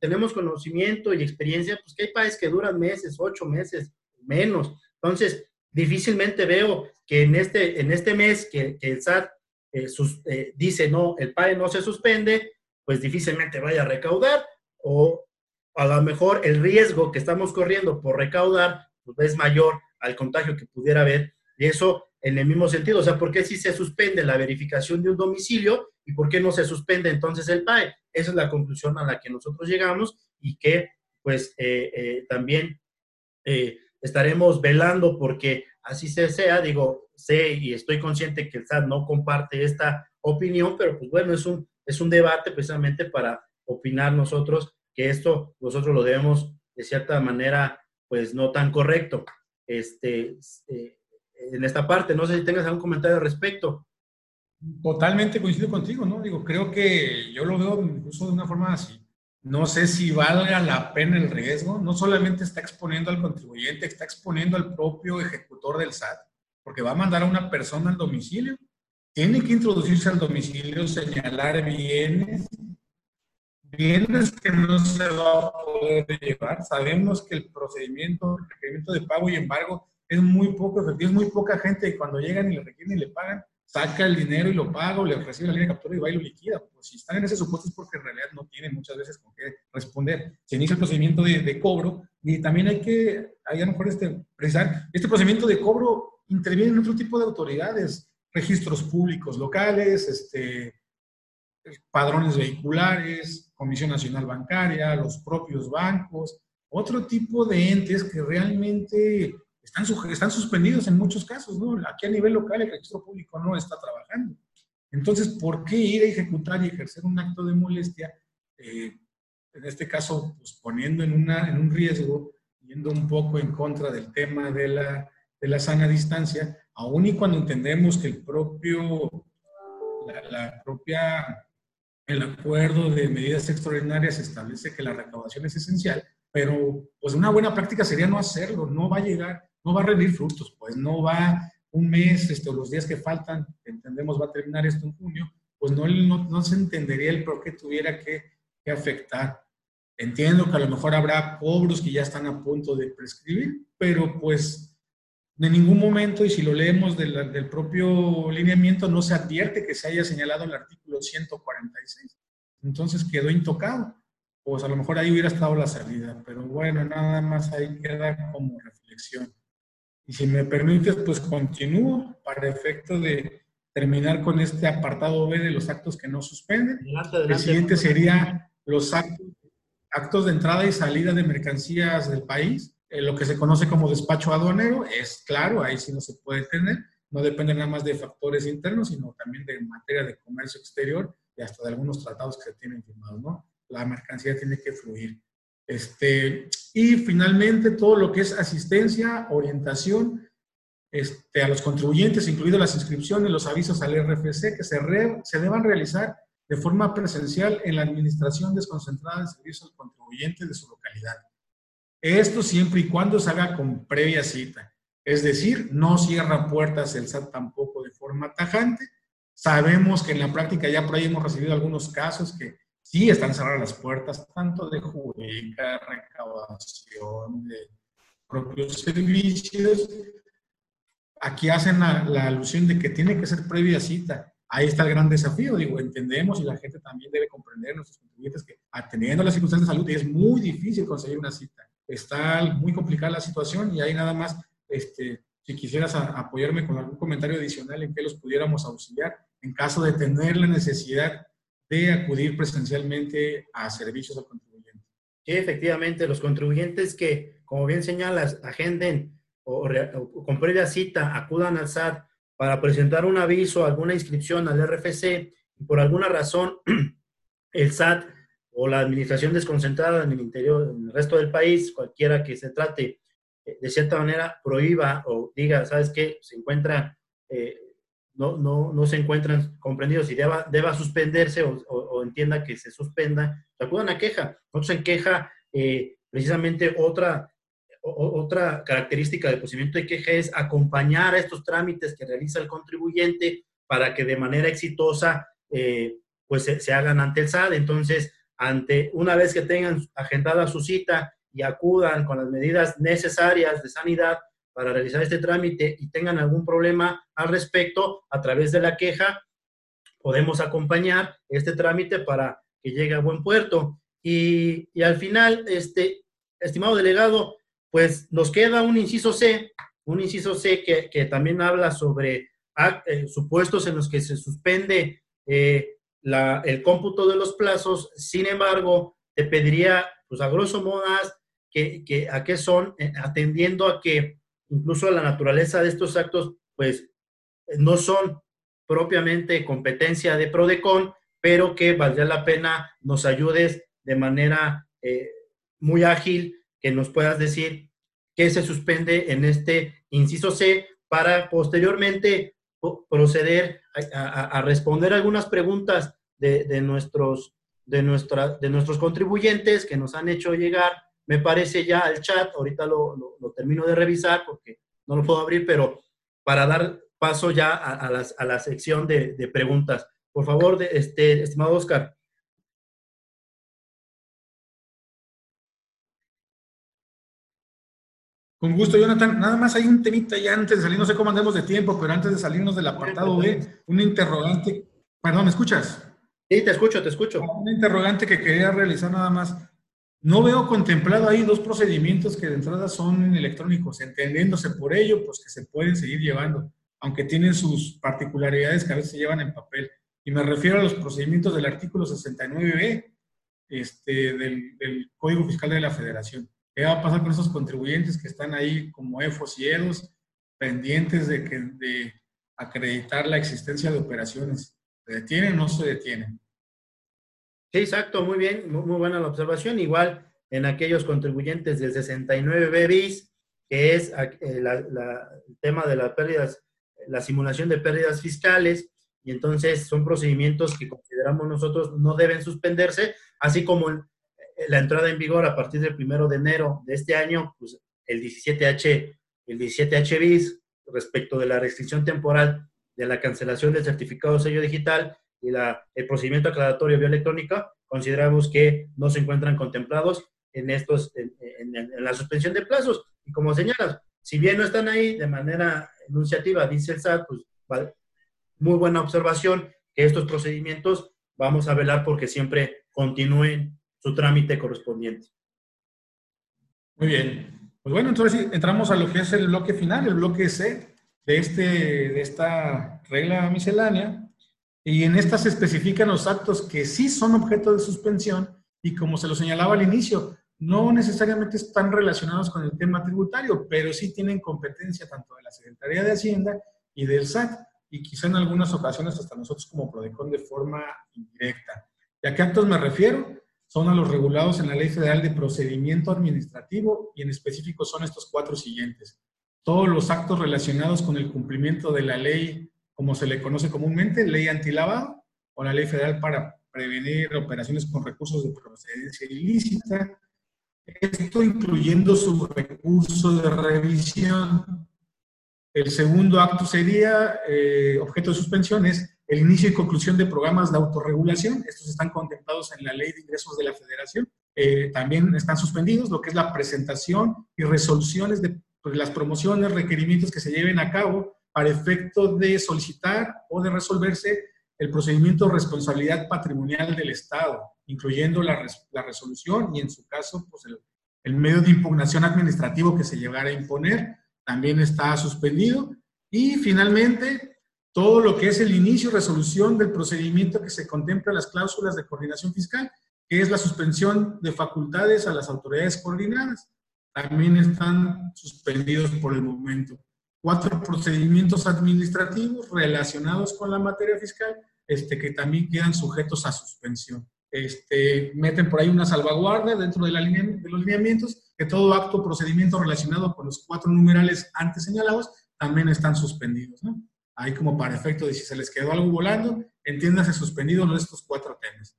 tenemos conocimiento y experiencia, pues que hay países que duran meses, ocho meses, menos. Entonces, difícilmente veo que en este, en este mes que, el SAT eh, eh, dice no, el PAE no se suspende, pues difícilmente vaya a recaudar o a lo mejor el riesgo que estamos corriendo por recaudar pues, es mayor al contagio que pudiera haber. Y eso en el mismo sentido, o sea, ¿por qué si se suspende la verificación de un domicilio y por qué no se suspende entonces el PAE? Esa es la conclusión a la que nosotros llegamos y que pues eh, también estaremos velando porque así se sea, digo, sé y estoy consciente que el SAT no comparte esta opinión, pero pues bueno, es un, es un debate precisamente para opinar nosotros que esto nosotros lo debemos de cierta manera, pues no tan correcto. Este, eh, en esta parte, no sé si tengas algún comentario al respecto. Totalmente coincido contigo, ¿no? Digo, creo que yo lo veo incluso de una forma así no sé si valga la pena el riesgo. No solamente está exponiendo al contribuyente, está exponiendo al propio ejecutor del SAT, porque va a mandar a una persona al domicilio. Tiene que introducirse al domicilio, señalar bienes, bienes que no se va a poder llevar. Sabemos que el procedimiento, el requerimiento de pago y embargo es muy poco efectivo, es muy poca gente y cuando llegan y le requieren y le pagan, saca el dinero y lo paga o le recibe la línea de captura y va y lo liquida. Pues si están en ese supuesto es porque en realidad no tienen muchas veces con qué responder. Se inicia el procedimiento de, de cobro y también hay que, hay a lo mejor este, precisar, este procedimiento de cobro interviene en otro tipo de autoridades, registros públicos locales, este, padrones vehiculares, Comisión Nacional Bancaria, los propios bancos, otro tipo de entes que realmente están, están suspendidos en muchos casos, ¿no? Aquí a nivel local el registro público no está trabajando. Entonces, ¿por qué ir a ejecutar y ejercer un acto de molestia? Eh, en este caso, pues poniendo en, una, en un riesgo, yendo un poco en contra del tema de la, de la sana distancia, aun y cuando entendemos que el propio, la, propia, el acuerdo de medidas extraordinarias establece que la recaudación es esencial, pero pues una buena práctica sería no hacerlo, no va a llegar no va a rendir frutos, pues no va un mes, este, los días que faltan, entendemos va a terminar esto en junio, pues no, no, se entendería el por qué tuviera que, que, afectar. Entiendo que a lo mejor habrá cobros que ya están a punto de prescribir, pero pues de ningún momento, y si lo leemos del, del propio lineamiento, no se advierte que se haya señalado el artículo 146. Entonces quedó intocado. Pues a lo mejor ahí hubiera estado la salida, pero bueno, nada más ahí queda como reflexión. Y si me permites, pues continúo para efecto de terminar con este apartado B de los actos que no suspenden. El siguiente sería los actos, actos de entrada y salida de mercancías del país, eh, lo que se conoce como despacho aduanero. Es claro, ahí sí no se puede tener. No depende nada más de factores internos, sino también de materia de comercio exterior y hasta de algunos tratados que se tienen firmados, ¿no? La mercancía tiene que fluir. Este, y finalmente todo lo que es asistencia, orientación este, a los contribuyentes, incluidas las inscripciones, los avisos al RFC, que se, se deban realizar de forma presencial en la administración desconcentrada de servicios al contribuyente de su localidad. Esto siempre y cuando se haga con previa cita. Es decir, no cierra puertas el SAT tampoco de forma tajante. Sabemos que en la práctica ya por ahí hemos recibido algunos casos que sí están cerradas las puertas, tanto de jurídica, recaudación, de propios servicios. Aquí hacen la, la, alusión de que tiene que ser previa cita. Ahí está el gran desafío, digo, entendemos y la gente también debe comprender, nuestros contribuyentes, que atendiendo las circunstancias de salud es muy difícil conseguir una cita. Está muy complicada la situación y ahí nada más este, si quisieras apoyarme con algún comentario adicional en que los pudiéramos auxiliar en caso de tener la necesidad de acudir presencialmente a servicios al contribuyente. Sí, efectivamente, los contribuyentes que, como bien señalas, agenden o, con previa cita acudan al SAT para presentar un aviso, alguna inscripción al RFC y por alguna razón el SAT o la administración desconcentrada en el interior, en el resto del país, cualquiera que se trate, eh, de cierta manera prohíba o diga, ¿sabes qué? Se encuentra, eh, no, no, no, se encuentran comprendidos y deba, deba suspenderse o, entienda que se suspenda, acudan a queja. Nosotros en queja, eh, precisamente otra, otra característica del procedimiento de queja es acompañar a estos trámites que realiza el contribuyente para que de manera exitosa pues se, se, hagan ante el SAT. Entonces, ante una vez que tengan agendada su cita y acudan con las medidas necesarias de sanidad para realizar este trámite y tengan algún problema al respecto, a través de la queja, podemos acompañar este trámite para que llegue a buen puerto. Y, y al final, este, estimado delegado, pues nos queda un inciso C, un inciso C que, que también habla sobre eh, supuestos en los que se suspende eh, la, el cómputo de los plazos. Sin embargo, te pediría, pues a grosso modo, que, a qué son, eh, atendiendo a que incluso la naturaleza de estos actos, pues no son propiamente competencia de Prodecon, pero que valdría la pena nos ayudes de manera eh, muy ágil, que nos puedas decir qué se suspende en este inciso C para posteriormente proceder a, responder algunas preguntas de, nuestros, de, de nuestros contribuyentes que nos han hecho llegar me parece ya el chat, ahorita lo, lo, termino de revisar porque no lo puedo abrir, pero para dar paso ya a, las, a la sección de, de, preguntas. Por favor, de, este, estimado Oscar. Con gusto, Jonathan. Nada más hay un temita ya antes de salir, no sé cómo andemos de tiempo, pero antes de salirnos del apartado B, un interrogante. Perdón, ¿me escuchas? Sí, te escucho, te escucho. Un interrogante que quería realizar nada más. No veo contemplado ahí dos procedimientos que de entrada son electrónicos, entendiéndose por ello, pues que se pueden seguir llevando, aunque tienen sus particularidades que a veces se llevan en papel. Y me refiero a los procedimientos del artículo 69b este, del, Código Fiscal de la Federación. ¿Qué va a pasar con esos contribuyentes que están ahí como EFOS y EDOS pendientes de, que, de acreditar la existencia de operaciones? ¿Se detienen o no se detienen? Sí, exacto, muy bien, muy, buena la observación. Igual en aquellos contribuyentes del 69 bis, que es eh, el tema de las pérdidas, la simulación de pérdidas fiscales, y entonces son procedimientos que consideramos nosotros no deben suspenderse, así como eh, la entrada en vigor a partir del primero de enero de este año, pues el 17H, el 17H bis respecto de la restricción temporal de la cancelación del certificado sello digital y la, el procedimiento aclaratorio bioelectrónico, consideramos que no se encuentran contemplados en, estos, en, la suspensión de plazos. Y como señalas, si bien no están ahí de manera enunciativa, dice el SAT, pues muy buena observación que estos procedimientos vamos a velar porque siempre continúen su trámite correspondiente. Muy bien. Pues bueno, entonces entramos a lo que es el bloque final, el bloque C de, este, de esta regla miscelánea, y en esta se especifican los actos que sí son objeto de suspensión y como se lo señalaba al inicio, no necesariamente están relacionados con el tema tributario, pero sí tienen competencia tanto de la Secretaría de Hacienda y del SAT, y quizá en algunas ocasiones hasta nosotros como PRODECON de forma indirecta. ¿Y a qué actos me refiero? son a los regulados en la Ley Federal de Procedimiento Administrativo y en específico son estos cuatro siguientes. Todos los actos relacionados con el cumplimiento de la ley, como se le conoce comúnmente, ley antilavado o la ley federal para prevenir operaciones con recursos de procedencia ilícita, esto incluyendo su recurso de revisión. El segundo acto sería, eh, objeto de suspensión, es el inicio y conclusión de programas de autorregulación. Estos están contemplados en la Ley de Ingresos de la Federación. Eh, también están suspendidos lo que es la presentación y resoluciones de pues, las promociones, requerimientos que se lleven a cabo para efecto de solicitar o de resolverse el procedimiento de responsabilidad patrimonial del Estado, incluyendo la, resolución y en su caso pues el, el medio de impugnación administrativo que se llegara a imponer también está suspendido. Y finalmente, todo lo que es el inicio y resolución del procedimiento que se contempla en las cláusulas de coordinación fiscal, que es la suspensión de facultades a las autoridades coordinadas. También están suspendidos por el momento. Cuatro procedimientos administrativos relacionados con la materia fiscal este, que también quedan sujetos a suspensión. Este, meten por ahí una salvaguardia dentro de, la de los lineamientos, que todo acto o procedimiento relacionado con los cuatro numerales antes señalados también están suspendidos. ¿no? ahí como para efecto de si se les quedó algo volando, entiéndase suspendido estos cuatro temas.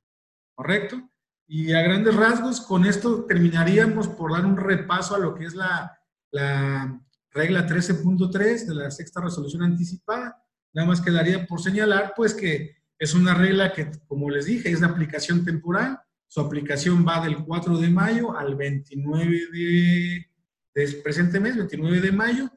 ¿Correcto? Y a grandes rasgos, con esto terminaríamos por dar un repaso a lo que es la, la regla 13.3 de la sexta resolución anticipada. Nada más quedaría por señalar, pues, que es una regla que, como les dije, es de aplicación temporal. Su aplicación va del 4 de mayo al 29 de, de presente mes, 29 de mayo,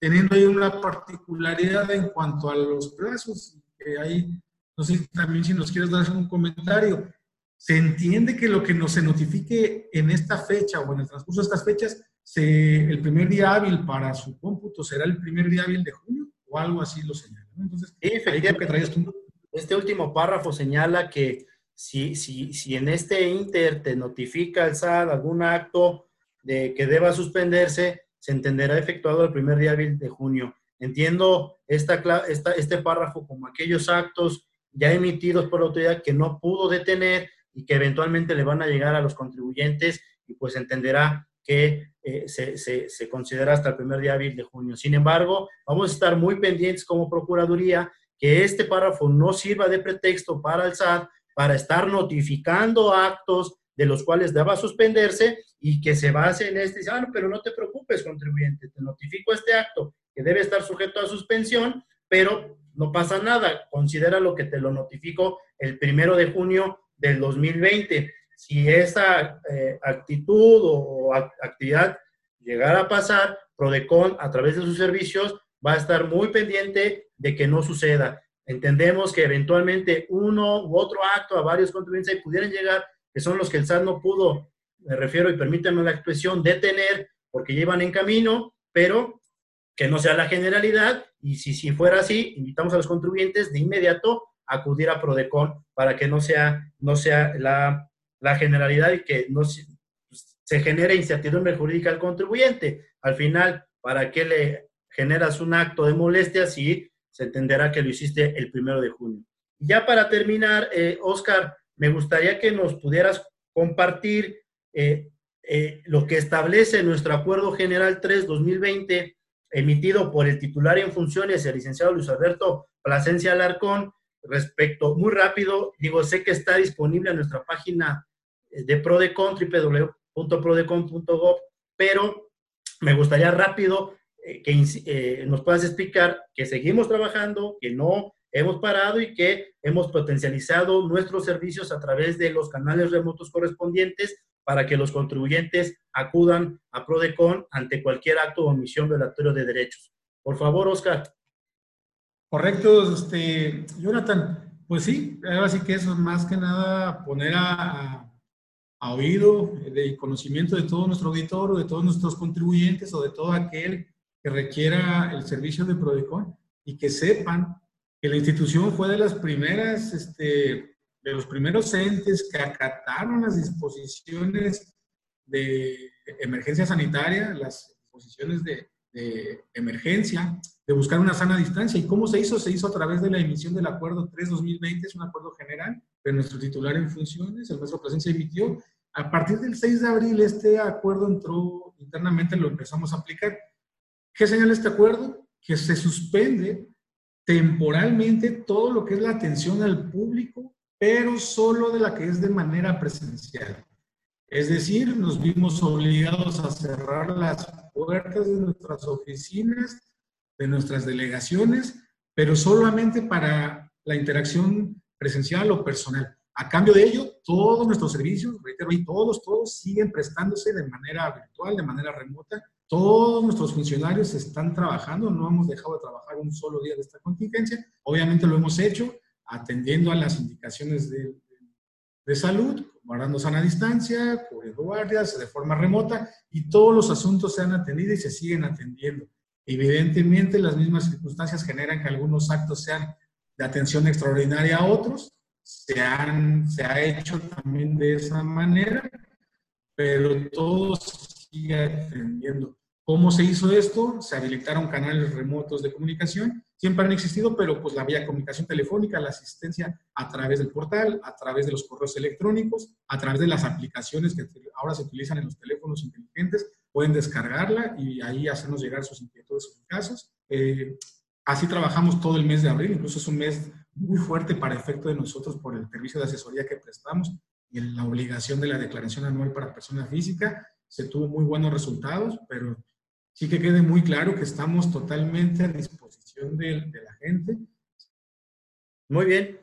teniendo ahí una particularidad en cuanto a los plazos, hay, no sé también si nos quieres dar un comentario. Se entiende que lo que nos se notifique en esta fecha o en el transcurso de estas fechas, se, el primer día hábil para su cómputo será el primer día hábil de junio o algo así lo señala. Entonces, este último párrafo señala que si, si, si en este inter te notifica el SAT algún acto de que deba suspenderse, se entenderá efectuado el primer día hábil de junio. Entiendo esta, esta, este párrafo como aquellos actos ya emitidos por la autoridad que no pudo detener y que eventualmente le van a llegar a los contribuyentes y pues entenderá que eh, se, se, considera hasta el primer día hábil de junio. Sin embargo, vamos a estar muy pendientes como Procuraduría que este párrafo no sirva de pretexto para el SAT para estar notificando actos de los cuales deba suspenderse y que se base en este, ah, pero no te preocupes, contribuyente, te notifico este acto que debe estar sujeto a suspensión, pero no pasa nada, considera lo que te lo notifico el primero de junio del 2020. Si esa eh, actitud o actividad llegara a pasar, Prodecon a través de sus servicios va a estar muy pendiente de que no suceda. Entendemos que eventualmente uno u otro acto a varios contribuyentes pudieran llegar que son los que el SAT no pudo, me refiero y permítanme la expresión, detener porque llevan en camino, pero que no sea la generalidad y si, si fuera así, invitamos a los contribuyentes de inmediato a acudir a Prodecon para que no sea, no sea la, la generalidad y que no se, se genere incertidumbre jurídica al contribuyente. Al final, ¿para qué le generas un acto de molestia si se entenderá que lo hiciste el primero de junio? Ya para terminar, eh, Oscar, me gustaría que nos pudieras compartir eh, eh, lo que establece nuestro Acuerdo General 3-2020, emitido por el titular en funciones, el licenciado Luis Alberto Plasencia Alarcón, respecto, muy rápido, digo, sé que está disponible en nuestra página de Prodecon, www.prodecon.gov, pero me gustaría rápido que nos puedas explicar que seguimos trabajando, que no hemos parado y que hemos potencializado nuestros servicios a través de los canales remotos correspondientes para que los contribuyentes acudan a Prodecon ante cualquier acto o omisión violatorio de derechos. Por favor, Oscar. Correcto, este, Jonathan. Pues sí, así que eso es más que nada poner a, a oído de conocimiento de todo nuestro auditor o de todos nuestros contribuyentes o de todo aquel que requiera el servicio de Prodecon y que sepan que la institución fue de las primeras, este, de los primeros entes que acataron las disposiciones de emergencia sanitaria, las disposiciones de, de emergencia, de buscar una sana distancia. ¿Y cómo se hizo? Se hizo a través de la emisión del Acuerdo 3-2020, es un acuerdo general, pero nuestro titular en funciones, el maestro Plasencia, emitió. A partir del 6 de abril, este acuerdo entró internamente, lo empezamos a aplicar. ¿Qué señala este acuerdo? Que se suspende temporalmente todo lo que es la atención al público, pero solo de la que es de manera presencial. Es decir, nos vimos obligados a cerrar las puertas de nuestras oficinas, de nuestras delegaciones, pero solamente para la interacción presencial o personal. A cambio de ello, todos nuestros servicios, reitero, y todos, todos siguen prestándose de manera virtual, de manera remota. Todos nuestros funcionarios están trabajando, no hemos dejado de trabajar un solo día de esta contingencia. Obviamente lo hemos hecho atendiendo a las indicaciones de, de salud, guardando sana distancia, cubriendo guardias de forma remota y todos los asuntos se han atendido y se siguen atendiendo. Evidentemente, las mismas circunstancias generan que algunos actos sean de atención extraordinaria a otros, se, han, se ha hecho también de esa manera, pero todo sigue atendiendo. ¿Cómo se hizo esto? Se habilitaron canales remotos de comunicación. Siempre han existido, pero pues la vía comunicación telefónica, la asistencia a través del portal, a través de los correos electrónicos, a través de las aplicaciones que ahora se utilizan en los teléfonos inteligentes, pueden descargarla y ahí hacernos llegar sus inquietudes, sus casos. Eh, así trabajamos todo el mes de abril, incluso es un mes muy fuerte para efecto de nosotros por el servicio de asesoría que prestamos y la obligación de la declaración anual para persona física. Se tuvo muy buenos resultados, pero sí que quede muy claro que estamos totalmente a disposición de, de la gente. Muy bien,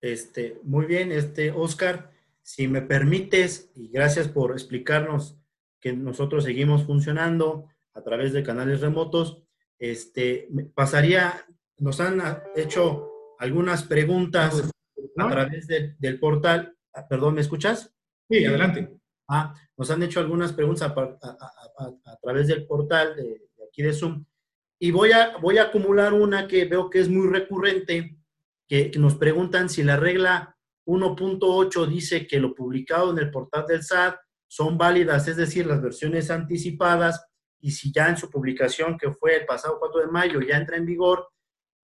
este, muy bien, este, Oscar, si me permites, y gracias por explicarnos que nosotros seguimos funcionando a través de canales remotos, este, pasaría, nos han hecho algunas preguntas a través del portal. Ah, perdón, ¿me escuchas? Sí, adelante. Ah, nos han hecho algunas preguntas a, través del portal de, aquí de Zoom. Y voy a, voy a acumular una que veo que es muy recurrente, que, nos preguntan si la regla 1.8 dice que lo publicado en el portal del SAT son válidas, es decir, las versiones anticipadas, y si ya en su publicación, que fue el pasado 4 de mayo, ya entra en vigor,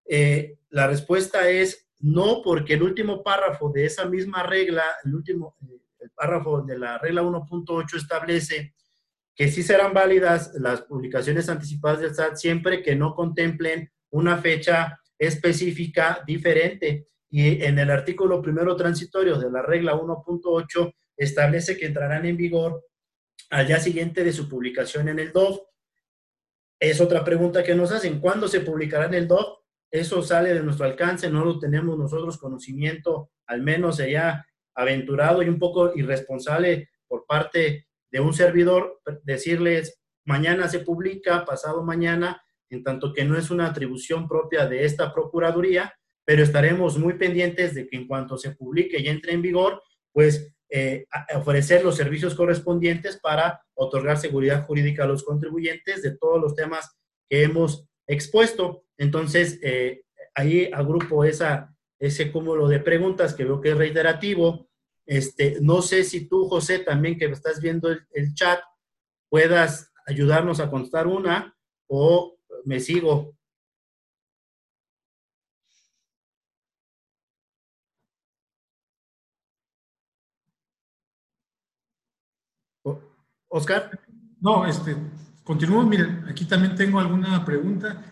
eh, la respuesta es no, porque el último párrafo de esa misma regla, el último, eh, párrafo de la regla 1.8 establece que sí serán válidas las publicaciones anticipadas del SAT siempre que no contemplen una fecha específica diferente. Y en el artículo primero transitorio de la regla 1.8 establece que entrarán en vigor al día siguiente de su publicación en el DOF. Es otra pregunta que nos hacen. ¿Cuándo se publicará en el DOF? Eso sale de nuestro alcance, no lo tenemos nosotros conocimiento, al menos sería aventurado y un poco irresponsable por parte de un servidor decirles mañana se publica, pasado mañana, en tanto que no es una atribución propia de esta Procuraduría, pero estaremos muy pendientes de que en cuanto se publique y entre en vigor, pues eh, ofrecer los servicios correspondientes para otorgar seguridad jurídica a los contribuyentes de todos los temas que hemos expuesto. Entonces, eh, ahí agrupo esa, ese cúmulo de preguntas que veo que es reiterativo este, no sé si tú, José, también que estás viendo el, chat, puedas ayudarnos a contestar una o me sigo. Oscar. No, este, continúo. Miren, aquí también tengo alguna pregunta.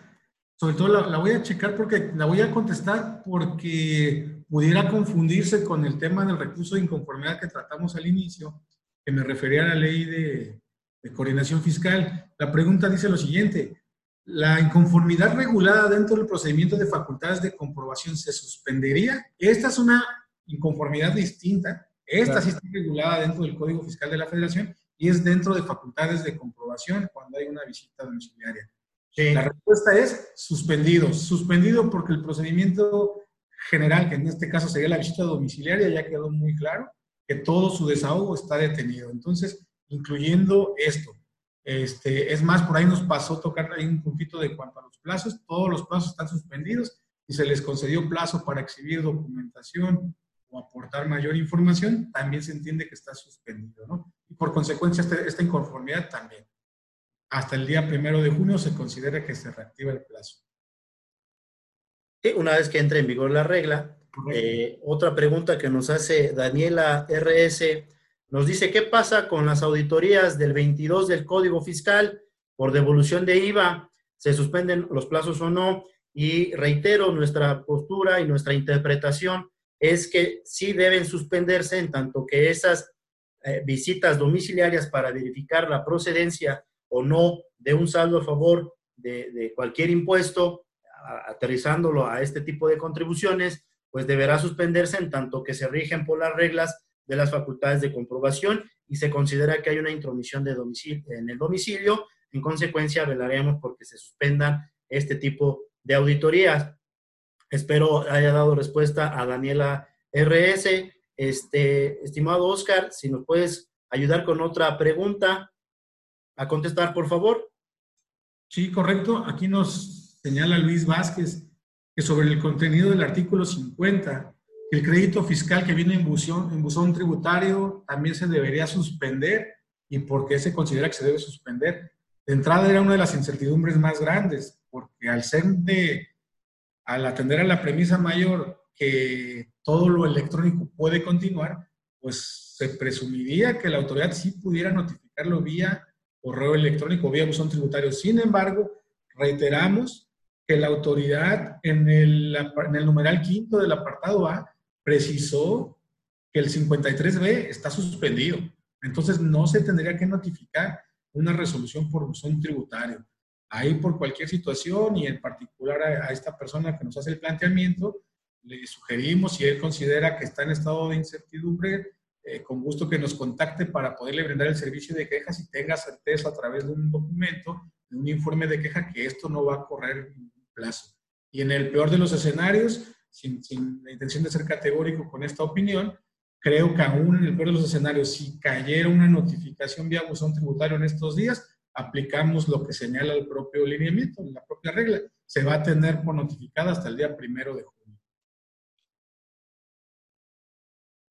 Sobre todo la, la, voy a checar porque la voy a contestar porque pudiera confundirse con el tema del recurso de inconformidad que tratamos al inicio, que me refería a la ley de, coordinación fiscal. La pregunta dice lo siguiente, ¿la inconformidad regulada dentro del procedimiento de facultades de comprobación se suspendería? Esta es una inconformidad distinta, esta sí está regulada dentro del Código Fiscal de la Federación y es dentro de facultades de comprobación cuando hay una visita domiciliaria. La respuesta es suspendido, suspendido porque el procedimiento general, que en este caso sería la visita domiciliaria, ya quedó muy claro que todo su desahogo está detenido. Entonces, incluyendo esto. Este, es más, por ahí nos pasó tocar ahí un poquito de cuanto a los plazos. Todos los plazos están suspendidos y se les concedió plazo para exhibir documentación o aportar mayor información, también se entiende que está suspendido, ¿no? Y por consecuencia, este, esta inconformidad también. hasta el día primero de junio se considera que se reactiva el plazo. Sí, una vez que entre en vigor la regla. Eh, otra pregunta que nos hace Daniela RS nos dice, ¿qué pasa con las auditorías del 22 del Código Fiscal por devolución de IVA? ¿Se suspenden los plazos o no? Y reitero, nuestra postura y nuestra interpretación es que sí deben suspenderse en tanto que esas eh, visitas domiciliarias para verificar la procedencia o no de un saldo a favor de, cualquier impuesto, aterrizándolo a este tipo de contribuciones, pues deberá suspenderse en tanto que se rigen por las reglas de las facultades de comprobación y se considera que hay una intromisión de domicilio, en el domicilio. En consecuencia, velaremos porque se suspendan este tipo de auditorías. Espero haya dado respuesta a Daniela RS. Este, estimado Oscar, si nos puedes ayudar con otra pregunta a contestar, por favor. Sí, correcto. Aquí nos señala Luis Vázquez que sobre el contenido del artículo 50, el crédito fiscal que viene en buzón, en buzón tributario también se debería suspender. ¿Y por qué se considera que se debe suspender? De entrada era una de las incertidumbres más grandes, porque al ser de, al atender a la premisa mayor que todo lo electrónico puede continuar, pues se presumiría que la autoridad sí pudiera notificarlo vía correo electrónico, vía buzón tributario. Sin embargo, reiteramos que la autoridad en el, en el numeral quinto del apartado A precisó que el 53B está suspendido. Entonces no se tendría que notificar una resolución por buzón tributario. Ahí por cualquier situación y en particular a, esta persona que nos hace el planteamiento, le sugerimos si él considera que está en estado de incertidumbre, eh, con gusto que nos contacte para poderle brindar el servicio de quejas y tenga certeza a través de un documento, de un informe de queja, que esto no va a correr en plazo. Y en el peor de los escenarios, sin, sin la intención de ser categórico con esta opinión, creo que aún en el peor de los escenarios, si cayera una notificación vía buzón tributario en estos días, aplicamos lo que señala el propio lineamiento, la propia regla. Se va a tener por notificada hasta el día primero de junio.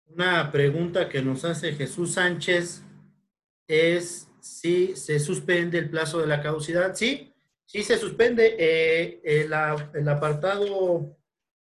Una pregunta que nos hace Jesús Sánchez es si se suspende el plazo de la caducidad. Sí, sí se suspende. Eh, el, el, apartado,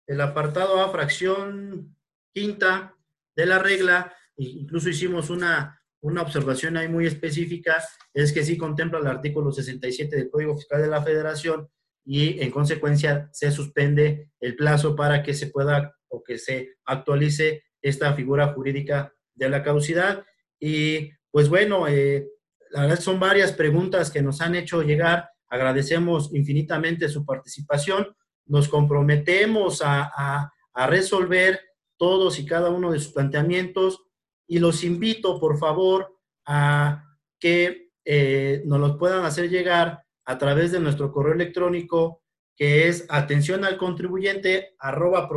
el apartado A, fracción quinta de la regla, incluso hicimos una, una observación ahí muy específica es que sí contempla el artículo 67 del Código Fiscal de la Federación y en consecuencia se suspende el plazo para que se pueda o que se actualice esta figura jurídica de la caducidad. Y pues bueno, eh, la verdad son varias preguntas que nos han hecho llegar. Agradecemos infinitamente su participación. Nos comprometemos a, a resolver todos y cada uno de sus planteamientos y los invito, por favor, a que eh, nos los puedan hacer llegar a través de nuestro correo electrónico, que es atención al contribuyente arroba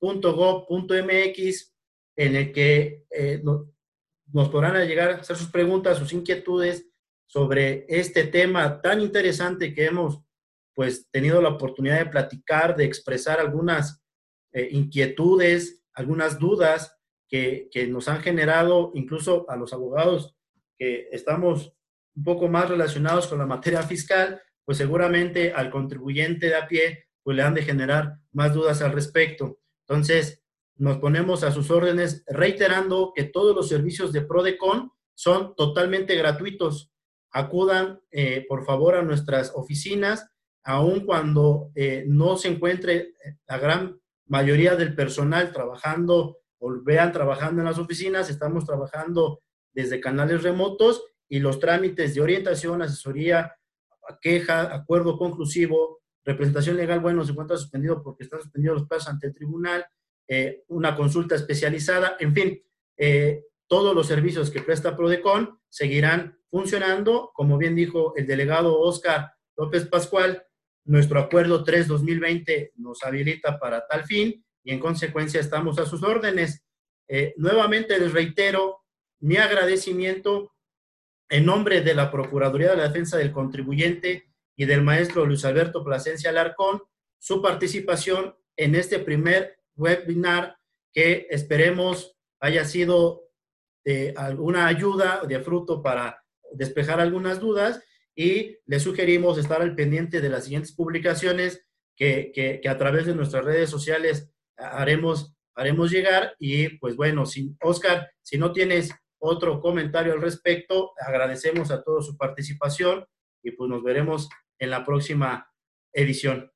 prodecon.gov.mx, en el que eh, nos podrán llegar a hacer sus preguntas, sus inquietudes sobre este tema tan interesante que hemos pues tenido la oportunidad de platicar, de expresar algunas eh, inquietudes, algunas dudas que, nos han generado incluso a los abogados que estamos un poco más relacionados con la materia fiscal, pues seguramente al contribuyente de a pie, pues le han de generar más dudas al respecto. Entonces, nos ponemos a sus órdenes reiterando que todos los servicios de Prodecon son totalmente gratuitos. Acudan, eh, por favor, a nuestras oficinas, aun cuando eh, no se encuentre la gran mayoría del personal trabajando o vean trabajando en las oficinas, estamos trabajando desde canales remotos y los trámites de orientación, asesoría, queja, acuerdo conclusivo, representación legal, bueno, se encuentra suspendido porque están suspendidos los plazos ante el tribunal, eh, una consulta especializada, en fin, eh, todos los servicios que presta Prodecon seguirán funcionando, como bien dijo el delegado Oscar López Pascual, nuestro acuerdo 3-2020 nos habilita para tal fin y en consecuencia estamos a sus órdenes. Eh, nuevamente les reitero mi agradecimiento en nombre de la Procuraduría de la Defensa del Contribuyente y del maestro Luis Alberto Plasencia Alarcón, su participación en este primer webinar que esperemos haya sido de alguna ayuda, de fruto para despejar algunas dudas y le sugerimos estar al pendiente de las siguientes publicaciones que, que, a través de nuestras redes sociales haremos, haremos llegar. Y pues bueno, si, Oscar, si no tienes otro comentario al respecto, agradecemos a todos su participación y pues nos veremos en la próxima edición.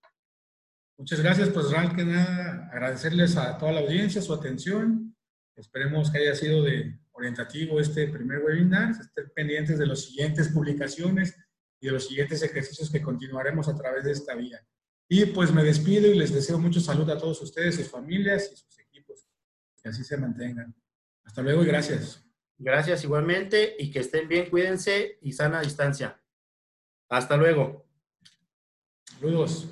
Muchas gracias, pues que nada, agradecerles a toda la audiencia su atención. Esperemos que haya sido de orientativo este primer webinar. Estén pendientes de las siguientes publicaciones y de los siguientes ejercicios que continuaremos a través de esta vía. Y pues me despido y les deseo mucho salud a todos ustedes, sus familias y sus equipos. Que así se mantengan. Hasta luego y gracias. Gracias igualmente y que estén bien, cuídense y sana distancia. Hasta luego. Luiz,